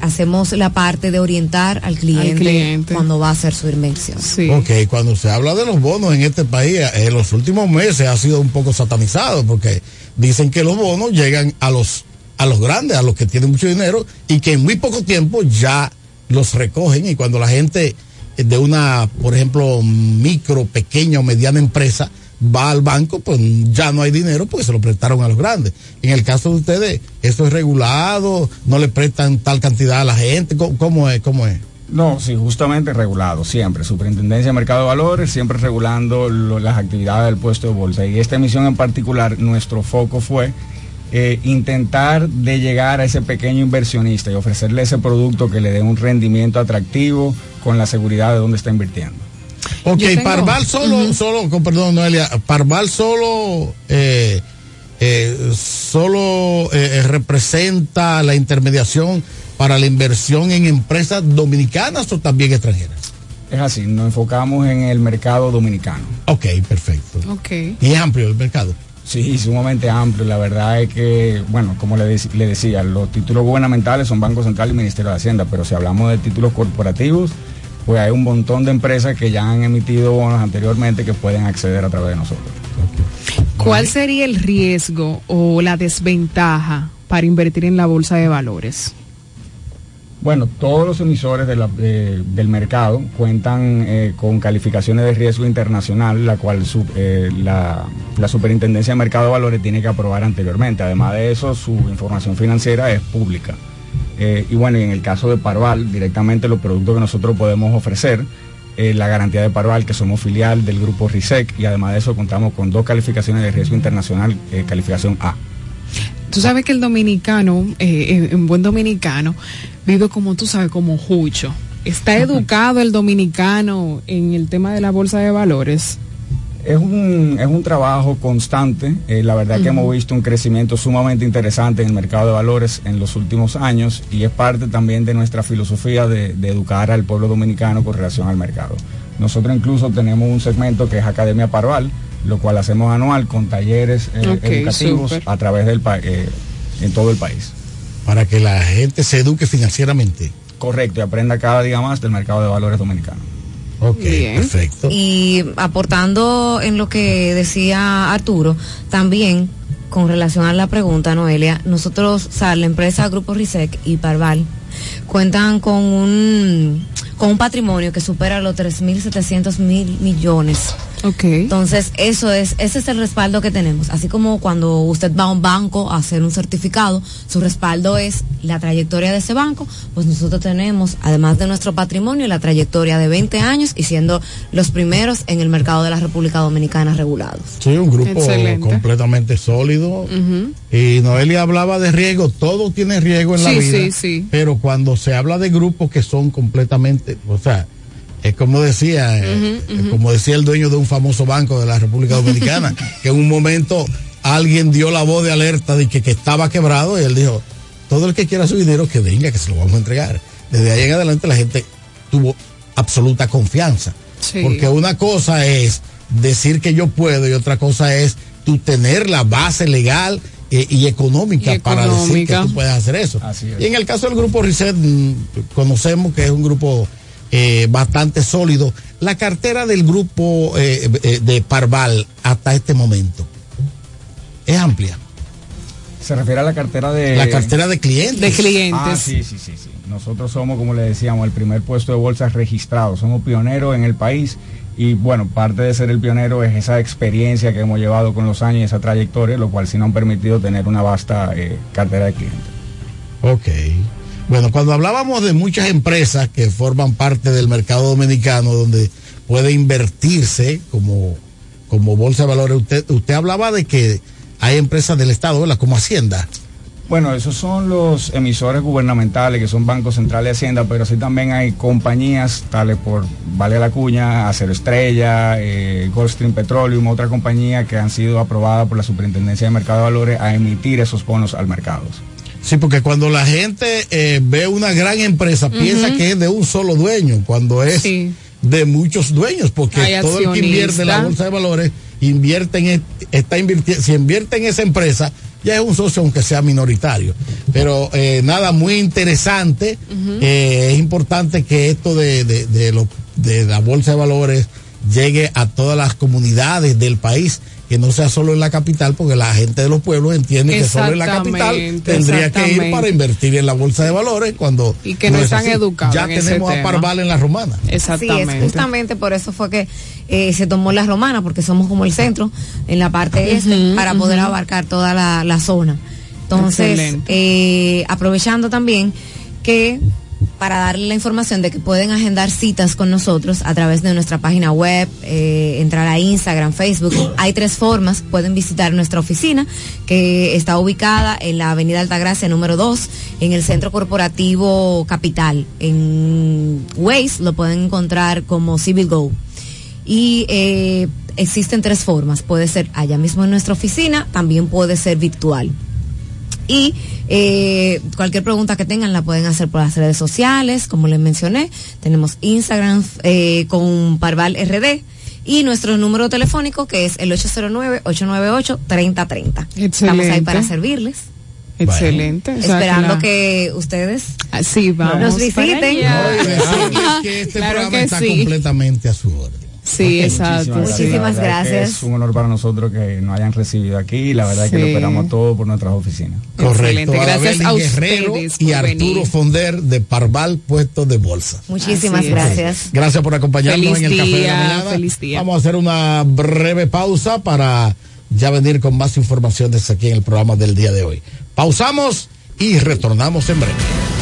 hacemos la parte de orientar al cliente, cliente. cuando va a hacer su inversión. Ok, cuando se habla de los bonos en este país, eh, en los últimos meses ha sido un poco satanizado porque dicen que los bonos llegan a los a los grandes, a los que tienen mucho dinero y que en muy poco tiempo ya los recogen y cuando la gente de una, por ejemplo, micro, pequeña o mediana empresa va al banco, pues ya no hay dinero porque se lo prestaron a los grandes. En el caso de ustedes, ¿esto es regulado? ¿No le prestan tal cantidad a la gente? ¿Cómo, cómo es? No, sí, justamente regulado, siempre. Superintendencia de Mercado de Valores, siempre regulando las actividades del puesto de bolsa. Y esta emisión en particular, nuestro foco fue eh, intentar de llegar a ese pequeño inversionista y ofrecerle ese producto que le dé un rendimiento atractivo con la seguridad de dónde está invirtiendo. Ok, tengo- Parval solo, solo, con perdón, Noelia, Parval solo, eh, eh, solo eh, representa la intermediación para la inversión en empresas dominicanas o también extranjeras. Es así, nos enfocamos en el mercado dominicano. Ok, perfecto. Ok. Y es amplio el mercado. Sí, sumamente amplio. La verdad es que, bueno, como le, dec- le decía, los títulos gubernamentales son Banco Central y Ministerio de Hacienda, pero si hablamos de títulos corporativos, pues hay un montón de empresas que ya han emitido bonos anteriormente que pueden acceder a través de nosotros. ¿Cuál sería el riesgo o la desventaja para invertir en la bolsa de valores? Bueno, todos los emisores del mercado cuentan eh, con calificaciones de riesgo internacional, la cual eh, la, la Superintendencia de Mercado de Valores tiene que aprobar anteriormente. Además de eso, su información financiera es pública. Eh, y bueno, en el caso de Parval, directamente los productos que nosotros podemos ofrecer, la garantía de Parval, que somos filial del grupo RISEC, y además de eso contamos con dos calificaciones de riesgo internacional, calificación A. Tú sabes que el dominicano, eh, en, en buen dominicano, vive como tú sabes, como jucho. ¿Está educado el dominicano en el tema de la bolsa de valores? Es un, es un trabajo constante. Eh, la verdad que hemos visto un crecimiento sumamente interesante en el mercado de valores en los últimos años y es parte también de nuestra filosofía de, de educar al pueblo dominicano con relación al mercado. Nosotros incluso tenemos un segmento que es Academia Parval, lo cual hacemos anual con talleres eh, educativos a través del eh, en todo el país. Para que la gente se eduque financieramente. Correcto, y aprenda cada día más del mercado de valores dominicano. Ok, perfecto. Y aportando en lo que decía Arturo, también con relación a la pregunta, Noelia, nosotros, o sea, la empresa Grupo Risec y Parval cuentan con un, con un patrimonio que supera los 3.700 mil millones. Ok. Entonces, eso es, ese es el respaldo que tenemos. Así como cuando usted va a un banco a hacer un certificado, su respaldo es la trayectoria de ese banco, pues nosotros tenemos, además de nuestro patrimonio, la trayectoria de 20 años y siendo los primeros en el mercado de la República Dominicana regulados. Sí, un grupo Excelente. completamente sólido. Y Noelia hablaba de riesgo, todo tiene riesgo en la Sí, vida. sí, sí. Pero cuando se habla de grupos que son completamente, o sea, es como decía, eh, como decía el dueño de un famoso banco de la República Dominicana, que en un momento alguien dio la voz de alerta de que, que estaba quebrado y él dijo, todo el que quiera su dinero que venga, que se lo vamos a entregar. Desde ahí en adelante la gente tuvo absoluta confianza. Sí. Porque una cosa es decir que yo puedo y otra cosa es tú tener la base legal eh, y, económica Y para decir que tú puedes hacer eso. Es. Y en el caso del grupo Reset, mm, conocemos que es un grupo eh, bastante sólido. La cartera del grupo eh, eh, de Parval hasta este momento es amplia. Se refiere a la cartera de... La cartera de clientes. De clientes. Ah, sí, sí, sí, sí. Nosotros somos, como le decíamos, el primer puesto de bolsas registrado. Somos pioneros en el país y bueno, parte de ser el pionero es esa experiencia que hemos llevado con los años y esa trayectoria, lo cual sí nos han permitido tener una vasta eh, cartera de clientes. Ok. Bueno, cuando hablábamos de muchas empresas que forman parte del mercado dominicano donde puede invertirse como, como bolsa de valores, usted, hablaba de que hay empresas del Estado, ¿verdad? Como Hacienda. Bueno, esos son los emisores gubernamentales, que son bancos centrales de Hacienda, pero sí también hay compañías, tales por Vale la Cuña, Acero Estrella, eh, Goldstream Petroleum, otra compañía que han sido aprobadas por la Superintendencia de Mercado de Valores a emitir esos bonos al mercado. Sí, porque cuando la gente eh, ve una gran empresa, piensa que es de un solo dueño, cuando es de muchos dueños, porque Hay todo el que invierte en la bolsa de valores invierte en, está invirtiendo, si invierte en esa empresa, ya es un socio aunque sea minoritario. Pero eh, nada, muy interesante. Eh, es importante que esto de, de, de lo- de la bolsa de valores llegue a todas las comunidades del país, que no sea solo en la capital, porque la gente de los pueblos entiende que solo en la capital Exactamente, tendría que ir exactamente. para invertir en la bolsa de valores cuando Y que no es están educados Ya en ese tenemos a tema. Parval en la romana. Sí, es justamente por eso fue que eh, se tomó la romana, porque somos como el centro en la parte este, para poder abarcar toda la, la zona. Entonces, eh, aprovechando también que para darle la información de que pueden agendar citas con nosotros a través de nuestra página web, eh, entrar a Instagram, Facebook. Hay tres formas. Pueden visitar nuestra oficina, que está ubicada en la Avenida Altagracia número 2, en el Centro Corporativo Capital. En Waze lo pueden encontrar como Civil Go. Y eh, existen tres formas. Puede ser allá mismo en nuestra oficina, también puede ser virtual. Y eh, cualquier pregunta que tengan la pueden hacer por las redes sociales, como les mencioné. Tenemos Instagram eh, con Parval RD y nuestro número telefónico que es el 809-898-3030. Estamos ahí para servirles. Excelente. O sea, Esperando la- que ustedes sí, vamos nos para visiten. allá. Que este Claro programa que está sí. completamente a su orden. Sí, exacto. Muchísimas gracias. Es un honor para nosotros que nos hayan recibido aquí y la verdad es que lo esperamos todo por nuestras oficinas. Correcto. Gracias a Guerrero ustedes y Arturo venir. Fonder de Parval Puestos de Bolsa. Muchísimas gracias. Gracias por acompañarnos Feliz en el Café de la Mañana. feliz día. Vamos a hacer una breve pausa para ya venir con más informaciones aquí en el programa del día de hoy. Pausamos y retornamos en breve.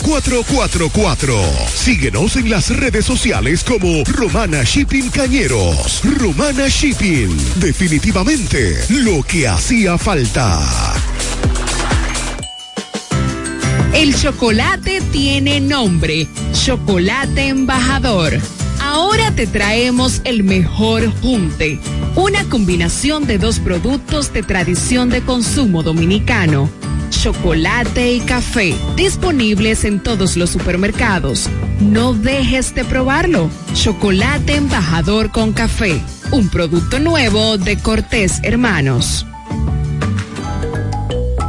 849-454-4444. Síguenos en las redes sociales como Romana Shipping Cañeros. Romana Shipping. Definitivamente lo que hacía falta. El chocolate tiene nombre, Chocolate Embajador. Ahora te traemos el mejor junte, una combinación de dos productos de tradición de consumo dominicano, chocolate y café, disponibles en todos los supermercados. No dejes de probarlo. Chocolate Embajador con café, un producto nuevo de Cortés Hermanos.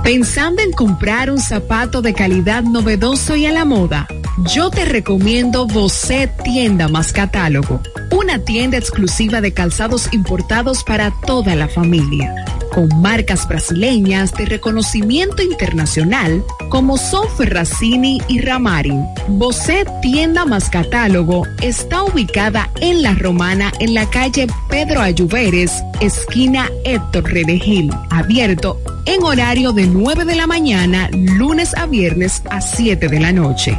Pensando en comprar un zapato de calidad novedoso y a la moda, yo te recomiendo Bocet Tienda más Catálogo, una tienda exclusiva de calzados importados para toda la familia. Con marcas brasileñas de reconocimiento internacional como son Ferracini y Ramarin. Bosé Tienda más Catálogo está ubicada en La Romana en la calle Pedro Ayuberes, esquina Héctor Redegil, abierto en horario de 9 de la mañana, lunes a viernes a 7 de la noche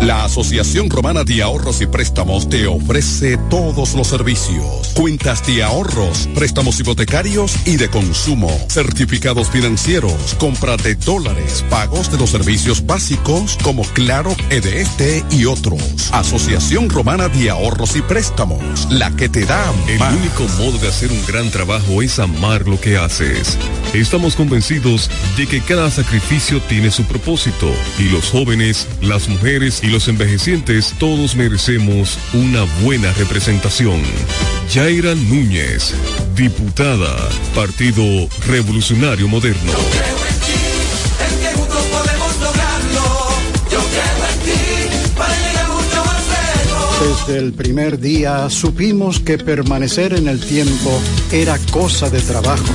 La Asociación Romana de Ahorros y Préstamos te ofrece todos los servicios. Cuentas de ahorros, préstamos hipotecarios y de consumo, certificados financieros, compra de dólares, pagos de los servicios básicos como Claro, EDT y otros. Asociación Romana de Ahorros y Préstamos, la que te da El único modo de hacer un gran trabajo es amar lo que haces. Estamos convencidos de que cada sacrificio tiene su propósito y los jóvenes, las mujeres y los envejecientes todos merecemos una buena representación. Yaira Núñez, diputada, Partido Revolucionario Moderno. En que juntos podemos lograrlo. Yo creo en ti para llegar mucho más lejos. Desde el primer día supimos que permanecer en el tiempo era cosa de trabajo.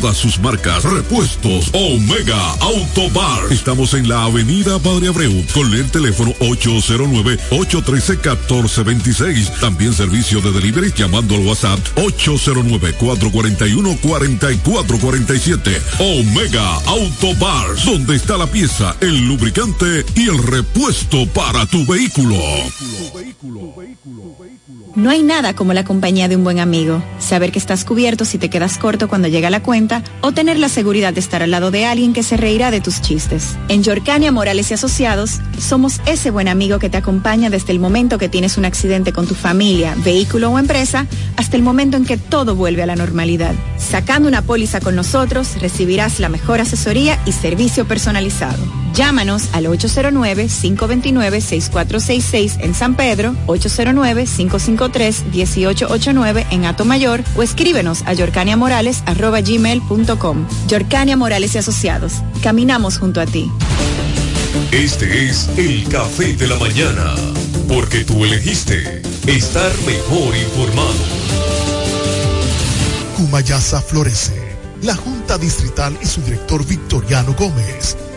todas sus marcas. Repuestos Omega Auto Bar. Estamos en la avenida Padre Abreu con el teléfono 809-813-1426. También servicio de delivery llamando al WhatsApp 809-441-4447. Omega Auto Bar. Donde está la pieza, el lubricante y el repuesto para tu vehículo. No hay nada como la compañía de un buen amigo. Saber que estás cubierto si te quedas corto cuando llega la cuenta o tener la seguridad de estar al lado de alguien que se reirá de tus chistes. En Yorcania Morales y Asociados somos ese buen amigo que te acompaña desde el momento que tienes un accidente con tu familia, vehículo o empresa hasta el momento en que todo vuelve a la normalidad. Sacando una póliza con nosotros recibirás la mejor asesoría y servicio personalizado. Llámanos al 809-529-6466 en San Pedro, 809-553-1889 en Atomayor o escríbenos a yorcaniamorales.com. Yorcania Morales y Asociados. Caminamos junto a ti. Este es el café de la mañana, porque tú elegiste estar mejor informado. Cumayasa florece. La Junta Distrital y su director Victoriano Gómez,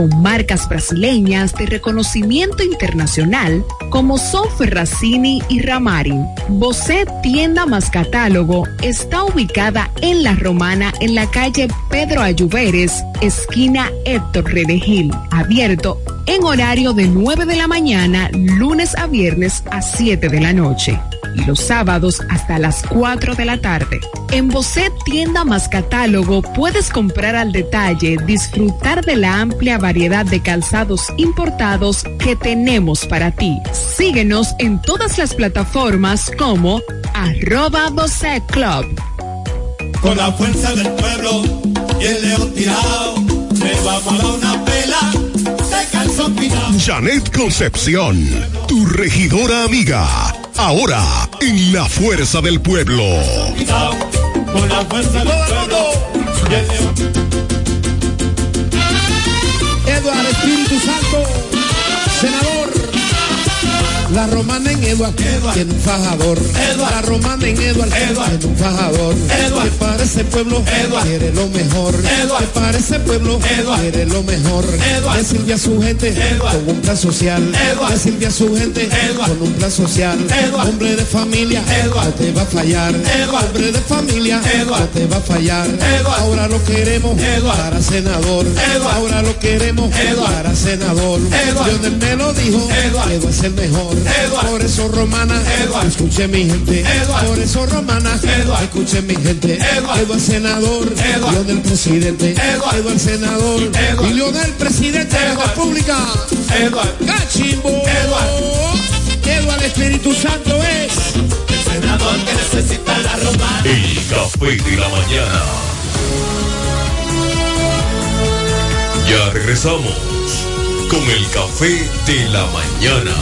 con marcas brasileñas de reconocimiento internacional como son Ferracini y Ramarin. Bocet Tienda más Catálogo está ubicada en La Romana en la calle Pedro Ayuberes, esquina Héctor Redegil, abierto en horario de 9 de la mañana, lunes a viernes a 7 de la noche y los sábados hasta las 4 de la tarde. En Bocet Tienda más Catálogo puedes comprar al detalle, disfrutar de la amplia variedad de calzados importados que tenemos para ti. Síguenos en todas las plataformas como arroba Bocet Club. Con la fuerza del pueblo el león tirado, vamos a una. Janet Concepción, tu regidora amiga. Ahora, en la fuerza del pueblo. Con la fuerza del pueblo Eduardo Espíritu Santo, senador. La romana en Eduard, tiene un fajador. La romana en Eduard, tiene un fajador. Que para ese pueblo quiere lo mejor. Que para ese pueblo quiere lo mejor. Que sirve a su gente con un plan social. Que sirve a su gente con un plan social. Hombre de familia, no te va a fallar. Hombre de familia, no te va a fallar. Ahora lo queremos para senador. Ahora lo queremos para senador. Lionel me lo dijo, Eduard es el mejor. Por eso romana, escuche mi gente. Por eso romana, escuche mi gente. Eduard senador, León el presidente. Eduard senador, y León el presidente de la República. Cachimbo. Eduard Espíritu Santo es. senador que necesita la romana. El café de la mañana. Ya regresamos con el café de la mañana.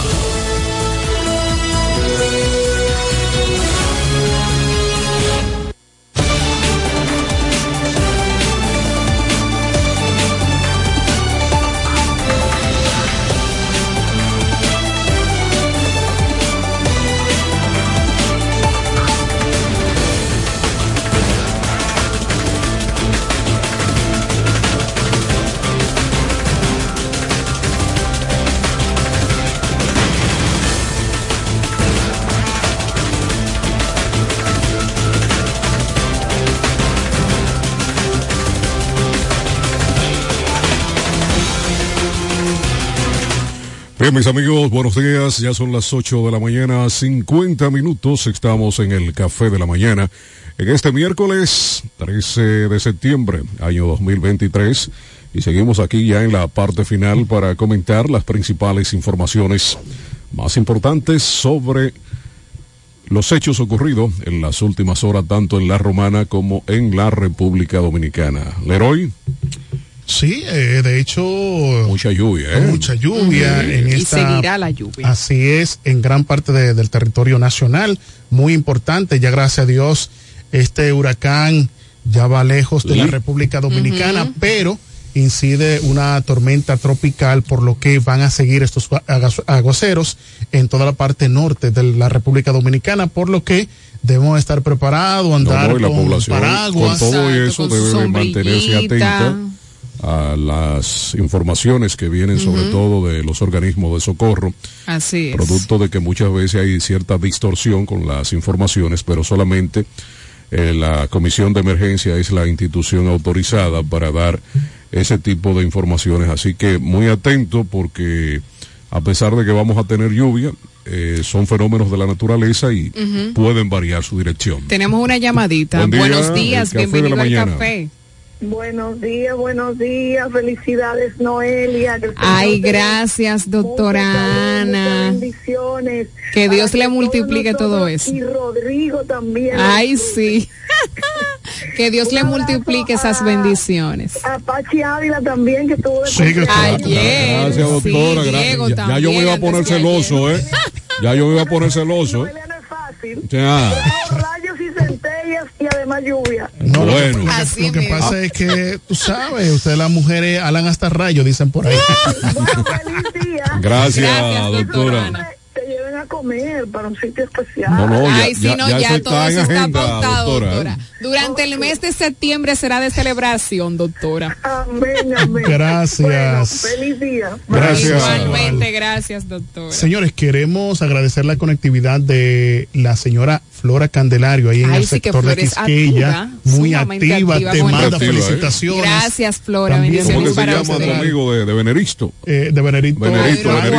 Bien, mis amigos, buenos días. Ya son las 8 de la mañana, 50 minutos. Estamos en el Café de la Mañana. En este miércoles 13 de septiembre, año 2023. Y seguimos aquí ya en la parte final para comentar las principales informaciones más importantes sobre los hechos ocurridos en las últimas horas, tanto en la Romana como en la República Dominicana. Leroy. Sí, eh, de hecho. Mucha lluvia, ¿eh? Mucha lluvia en Y esta. seguirá la lluvia. Así es, en gran parte de- del territorio nacional. Muy importante, ya gracias a Dios, este huracán ya va lejos de la. República Dominicana, pero incide una tormenta tropical, por lo que van a seguir estos aguaceros en toda la parte norte de la República Dominicana, por lo que debemos estar preparados, andar No, no, y la con población paraguas. con todo Exacto, eso debe mantenerse atenta a las informaciones que vienen sobre todo de los organismos de socorro, Así es. producto de que muchas veces hay cierta distorsión con las informaciones, pero solamente eh, la Comisión de Emergencia es la institución autorizada para dar ese tipo de informaciones, así que muy atento porque a pesar de que vamos a tener lluvia, eh, son fenómenos de la naturaleza y pueden variar su dirección. Tenemos una llamadita. Buen día, Buenos días, bienvenido al café. Buenos días, buenos días, felicidades Noelia. que Ay, gracias, doctora muchas Ana. bendiciones. Que Dios le multiplique todo eso. Y Rodrigo también. Ay, sí. que Dios le multiplique esas bendiciones. A Pachi Ávila también, que estuvo de Sí, que está- Ayer, Gracias, doctora. sí, gracias. Diego ya, ya yo me iba a también, poner celoso, ¿eh? Ya yo me iba a poner celoso, ¿eh? Ya. Centellas y además lluvia. No, lo que- Bueno. lo que, Así lo que mismo. pasa es que, tú sabes, ustedes las mujeres alan hasta rayos, dicen por ahí. Gracias, doctora. Te lleven a comer para un sitio especial. No, no, ya- Ay, sí, ya- no, ya ya, está todo en eso está pautado, doctora, doctora. ¿eh? Durante el mes de septiembre será de celebración, doctora. Amén, amén. Gracias. Bueno, feliz día. Gracias. Igualmente, gracias, doctora. Señores, queremos agradecer la conectividad de la señora Flora Candelario ahí en Ay, el sí, que sector de Quisqueya. activa, muy activa, activa te manda nosotros. felicitaciones. Gracias, Flora. También- ¿Cómo que se para llama tu amigo de, de Beneristo? Eh, de Benedito, Franklin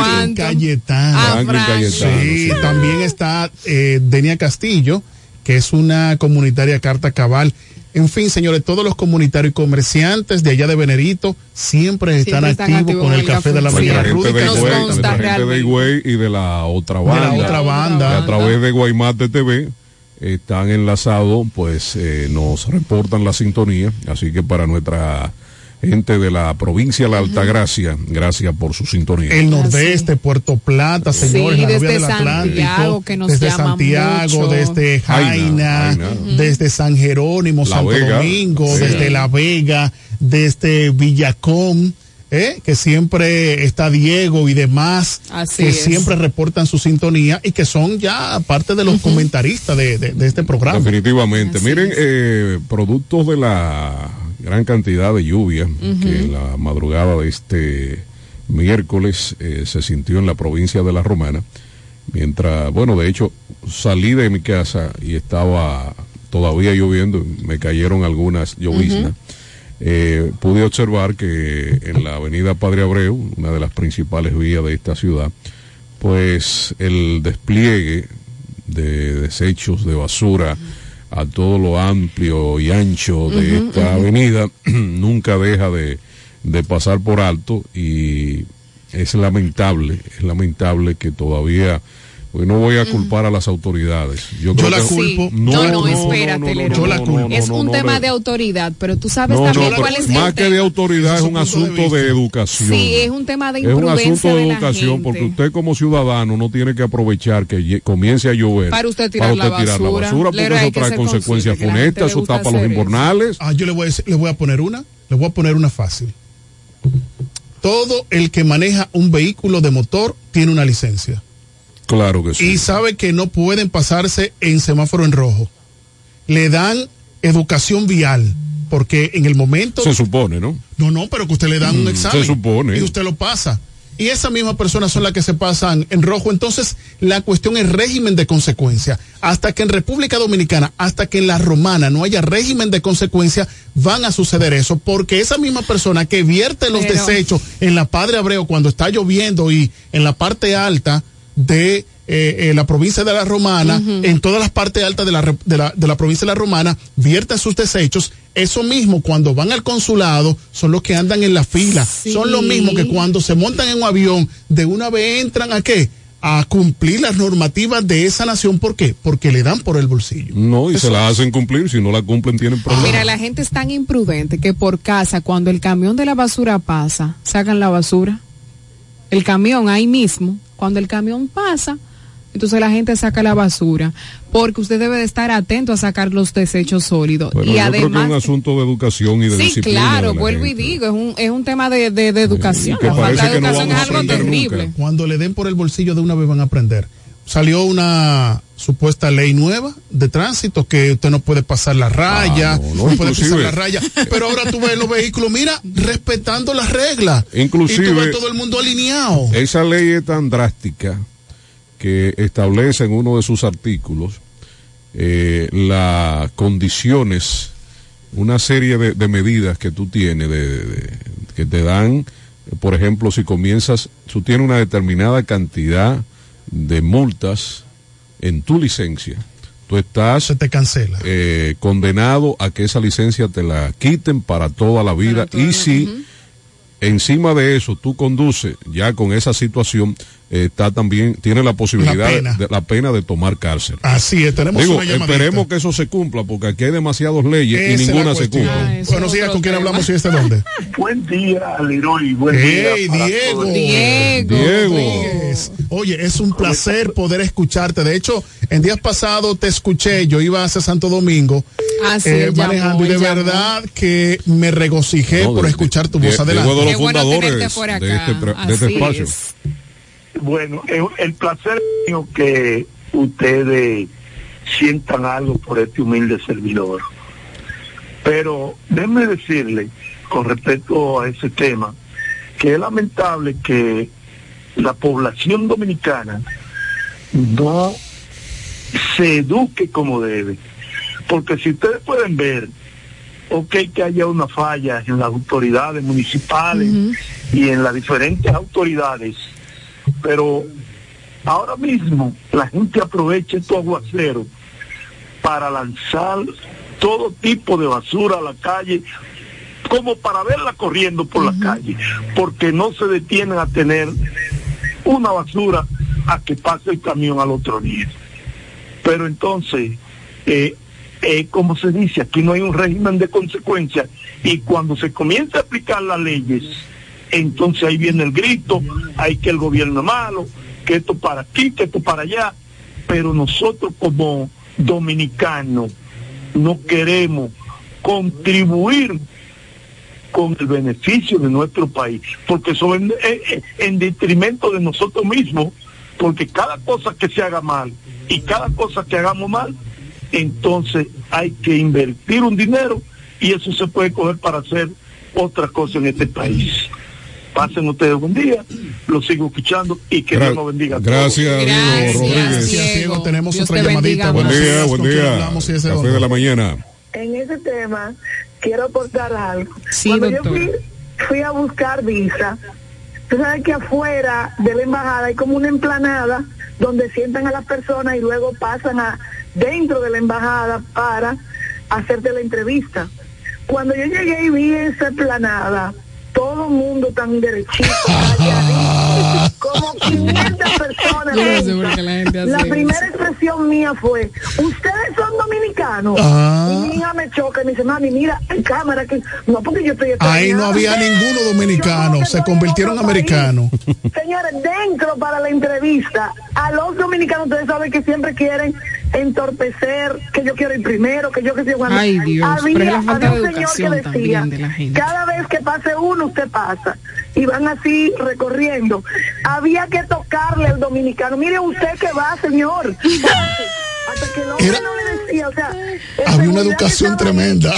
Benedito. Cayetano. Ah, Franklin. Cayetano, Sí, sí. también está eh, Denia Castillo, que es una comunitaria carta cabal. En fin, señores, todos los comunitarios y comerciantes de allá de Benedito siempre están Siempre están activos activos con el café de la mañana. gente de Higüey, consta nuestra gente de realmente. Higüey y de la otra De la banda. otra banda. que a través de Guaymate TV están enlazados, pues eh, nos reportan la sintonía. Así que para nuestra gente de la provincia de la Altagracia, gracias por su sintonía. El nordeste, Puerto Plata, señores, Sí, la novia desde del Atlántico, Santiago, que nos desde Santiago, mucho. desde Jaina, Jaina. desde San Jerónimo, La Santo Vega. Domingo, Sí. desde La Vega, desde Villacón. ¿eh? que siempre está Diego y demás, Así que es. siempre reportan su sintonía y que son ya parte de los comentaristas de, de- de este programa. Definitivamente. Miren, eh, productos de la gran cantidad de lluvia que en la madrugada de este miércoles eh, se sintió en la provincia de La Romana, mientras, bueno, de hecho, salí de mi casa y estaba todavía lloviendo, me cayeron algunas lloviznas. Eh, pude observar que en la avenida Padre Abreu, una de las principales vías de esta ciudad, pues el despliegue de desechos de basura a todo lo amplio y ancho de esta avenida nunca deja de, de pasar por alto y es lamentable, es lamentable que todavía pues no voy a culpar a las autoridades. Yo, creo la que- culpo. No, no, espérate, Leroy. Yo la culpo. Es no, un no, tema no. de autoridad, pero tú sabes No, también no, cuál es el más que tema. de autoridad es un asunto de educación. Sí, es un tema de Es un imprudencia asunto de de la educación porque usted como ciudadano no tiene que aprovechar que comience a llover Para usted tirar la tirar la basura. basura porque Leroy, hay eso que trae consecuencias que la funestas, eso tapa los hacer invernales. Ah, yo le voy, a decir- le voy a poner una, le voy a poner una fácil. Todo el que maneja un vehículo de motor tiene una licencia. Claro que sí. y sabe que no pueden pasarse en semáforo en rojo. Le dan educación vial, porque en el momento... Se supone, ¿no? No, no, pero que usted le dan un Mm, examen. se supone. Y usted lo pasa. Y esas mismas personas son las que se pasan en rojo. Entonces, la cuestión es régimen de consecuencia. Hasta que en República Dominicana, hasta que en la romana no haya régimen de consecuencia, van a suceder eso. Porque esa misma persona que vierte los Pero- desechos en la Padre Abreu cuando está lloviendo y en la parte alta de eh, eh, la provincia de la Romana, en todas las partes altas de la, de, la, de la provincia de la Romana, vierten sus desechos. Eso mismo, cuando van al consulado, son los que andan en la fila. Son los mismos que cuando se montan en un avión, de una vez entran a qué? A cumplir las normativas de esa nación. ¿Por qué? Porque le dan por el bolsillo. No, y Eso- se la hacen cumplir, si no la cumplen tienen problemas. Mira, la gente es tan imprudente que por casa, cuando el camión de la basura pasa, sacan la basura. El camión ahí mismo, cuando el camión pasa, entonces la gente saca la basura. Porque usted debe de estar atento a sacar los desechos sólidos. Bueno, y yo creo que es un además... asunto de educación y de Sí, disciplina. claro, de vuelvo y digo, es un, es un tema de, de, de educación. que La falta de no educación es algo terrible. nunca. Cuando le den por el bolsillo de una vez van a aprender. Salió una supuesta ley nueva de tránsito que usted no puede pasar la raya, Ah, no, no, no, puede pasar la raya. Pero ahora tú ves los vehículos, mira, respetando las reglas. Inclusive- y tú ves todo el mundo alineado. Esa ley es tan drástica que establece en uno de sus artículos eh, las condiciones, una serie de, de medidas que tú tienes, de- que te dan, por ejemplo, si comienzas, tú tienes una determinada cantidad de multas en tu licencia. Tú estás Se te cancela. eh, condenado a que esa licencia te la quiten para toda la vida. y si encima de eso tú conduces ya con esa situación, está también, tiene la posibilidad La pena. De, la pena de tomar cárcel. Así es, tenemos Digo, una esperemos que eso se cumpla, porque aquí hay demasiadas leyes Esa y ninguna se cumple. Buenos días, ¿con quién hablamos y este dónde? Buen día, Leroy. Buen día. Hey, para Diego. Diego. Rodríguez. Oye, es un placer poder escucharte. De hecho, en días pasados te escuché, yo iba hacia Santo Domingo Ah, sí, eh, él llamó, manejando y de llamó. verdad que me regocijé No, por de- escuchar tu de- voz. de- Adelante. Diego de los Qué bueno fundadores de este, de este espacio. es. Bueno, el, el placer mío que ustedes sientan algo por este humilde servidor. Pero déjenme decirle, con respecto a ese tema, que es lamentable que la población dominicana no se eduque como debe. Porque si ustedes pueden ver, ok que haya una falla en las autoridades municipales y en las diferentes autoridades, pero ahora mismo la gente aprovecha estos aguaceros para lanzar todo tipo de basura a la calle, como para verla corriendo por la calle, porque no se detienen a tener una basura a que pase el camión al otro día. Pero entonces, eh, eh, como se dice, aquí no hay un régimen de consecuencias y cuando se comienza a aplicar las leyes, entonces ahí viene el grito, hay que el gobierno es malo, que esto para aquí, que esto para allá, pero nosotros como dominicanos no queremos contribuir con el beneficio de nuestro país, porque eso en, en- en detrimento de nosotros mismos, porque cada cosa que se haga mal y cada cosa que hagamos mal, entonces hay que invertir un dinero y eso se puede coger para hacer otras cosas en este país. Pasen ustedes buen día, los sigo escuchando y que Dios nos bendiga. a todos. Gracias, Diego Rodríguez. Gracias, Diego. Tenemos Dios otra te llamadita. Buen Buenos día, días, buen ¿con quién día. Café de la mañana. En ese tema quiero aportar algo. Sí, Cuando yo fui, fui a buscar visa, tú sabes que afuera de la embajada hay como una emplanada donde sientan a las personas y luego pasan a dentro de la embajada para hacerte la entrevista. Cuando yo llegué y vi esa emplanada, todo el mundo tan derechito, como 500 personas. No la gente primera expresión mía fue, ¿ustedes son dominicanos? Ah. Y mi hija me choca y me dice, mami, mira, en cámara que no porque yo estoy Ahí no extrañada". había ninguno dominicano, se en convirtieron americanos. Señores, dentro para la entrevista, a los dominicanos ustedes saben que siempre quieren entorpecer, que yo quiero ir primero, que yo que soy bueno. Ay, Dios, había, pero es la falta había de un señor educación que decía, también de la gente. cada vez que pase uno, usted pasa. Y van así recorriendo. Había que tocarle al dominicano. Mire usted que va, señor. Hasta que el hombre Era- no le decía, o sea, Había una educación tremenda.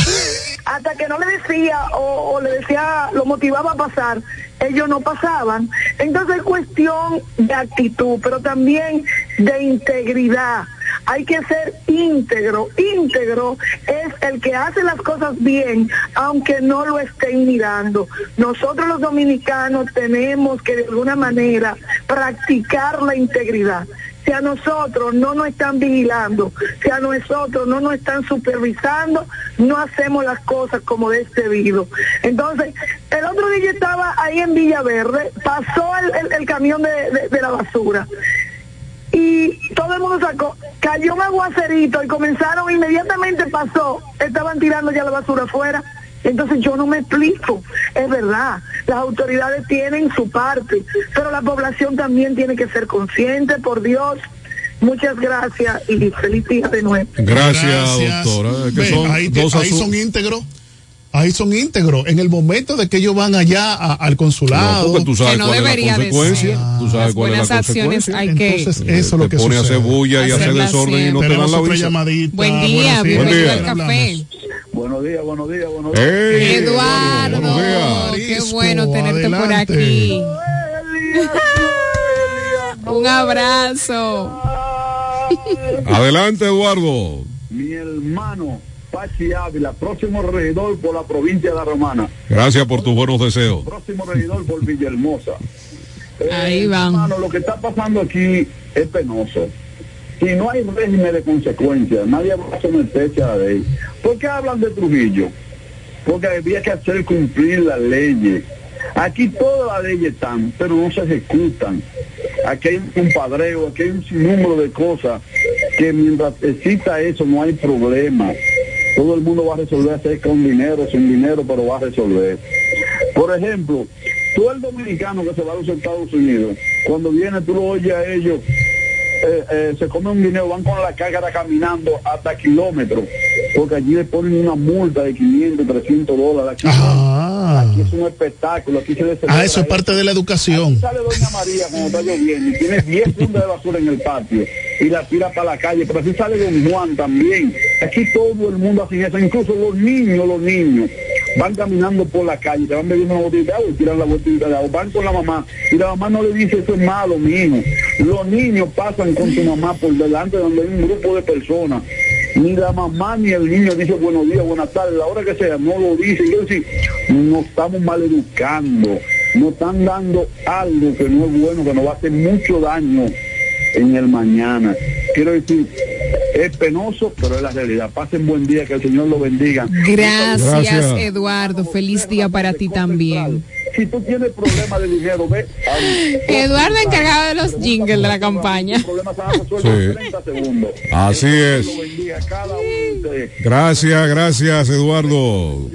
hasta que no le decía o, o le decía, lo motivaba a pasar, ellos no pasaban. Entonces es cuestión de actitud, pero también de integridad. Hay que ser íntegro. Íntegro es el que hace las cosas bien, aunque no lo estén mirando. Nosotros los dominicanos tenemos que de alguna manera practicar la integridad si a nosotros no nos están vigilando, si a nosotros no nos están supervisando, no hacemos las cosas como es debido. Entonces, el otro día estaba ahí en Villaverde, pasó el, el- camión de- de la basura y todo el mundo sacó, cayó un aguacerito y comenzaron, inmediatamente pasó, estaban tirando ya la basura afuera. Entonces yo no me explico, es verdad, las autoridades tienen su parte, pero la población también tiene que ser consciente, por Dios. Muchas gracias y feliz día de nuevo. Gracias, doctora. Que Ve, son ahí, te- ahí son íntegros. Ahí son íntegros. En el momento de que ellos van allá a- al consulado. No, porque tú sabes Que no cuál es la debería de consecuencia. ser. Tú sabes Las cuál es la buenas acciones consecuencia. hay que- Entonces, eso es lo que pone a hacer bulla y a hacer desorden y no te dan la visa. llamadita. Buen día, bienvenido día. al café. Buenos días, buenos días, buenos días. Eduardo, Buenos días. qué bueno tenerte por aquí. Un abrazo. Adelante, Eduardo. Mi hermano Pachi Ávila, próximo regidor por la provincia de La Romana, Gracias por tus buenos deseos. próximo regidor por Villahermosa. Ahí van. Hermano, lo que está pasando aquí es penoso. Si no hay régimen de consecuencias, nadie va a someterse a la ley. ¿Por qué hablan de Trujillo? Porque había que hacer cumplir las leyes. Aquí todas las leyes están, pero no se ejecutan. Aquí hay un compadreo, aquí hay un sinnúmero de cosas que mientras exista eso no hay problema. Todo el mundo va a resolver hacer con dinero, sin dinero, pero va a resolver. Por ejemplo, tú el dominicano que se va a los Estados Unidos, cuando viene tú lo oyes a ellos, eh, eh, se comen un dinero, van con la cácara caminando hasta kilómetros, porque allí le ponen una multa de 500, 300 dólares. Aquí, Ah. Aquí es un espectáculo, aquí se Ah, eso es parte de la educación. Aquí sale Doña María cuando está lloviendo y tiene 10 fundas de basura en el patio y la tira para la calle, pero así sale Don Juan también. Aquí todo el mundo hace eso, incluso los niños, los niños van caminando por la calle, se van bebiendo una botella de y tiran la botella de agua, van con la mamá y la mamá no le dice eso es malo, mi. Los niños pasan con su mamá por delante donde hay un grupo de personas. Ni la mamá ni el niño dice buenos días, buenas tardes, la hora que sea, no lo dice. Yo decir, nos estamos mal educando, nos están dando algo que no es bueno, que nos va a hacer mucho daño en el mañana. Quiero decir, es penoso, pero es la realidad. Pasen buen día, que el Señor lo bendiga. Gracias, Eduardo. Feliz día para ti también. Si tú tienes problemas de dinero, ve. Eduardo encargado de los jingles de la campaña. Sí. Así es. Gracias, gracias, Eduardo.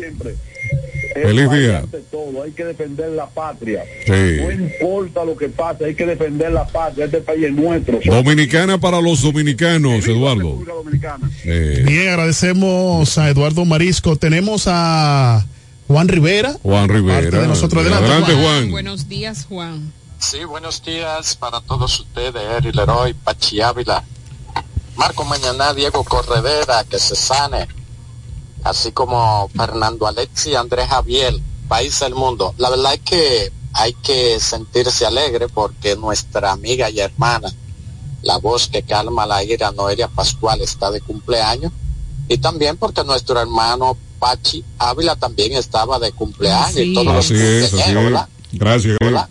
Feliz día. todo, hay que defender la patria. Sí. No importa lo que pase, hay que defender la patria. Este país es nuestro. Dominicana para los dominicanos, Eduardo. Eh, Bien, agradecemos a Eduardo Marisco. Tenemos a Juan Rivera. Juan Rivera. De nosotros. Adelante, Adelante, Juan. Buenos días, Juan. Sí, buenos días para todos ustedes, Eri Leroy, Pachi Ávila, Marco Mañana, Diego Corredera, que se sane, así como Fernando Alexi, Andrés Javier, País del Mundo. La verdad es que hay que sentirse alegre porque nuestra amiga y hermana, la voz que calma la ira, Noelia Pascual, está de cumpleaños. Y también porque nuestro hermano Pachi Ávila también estaba de cumpleaños y todos los es. Gracias. ¿verdad?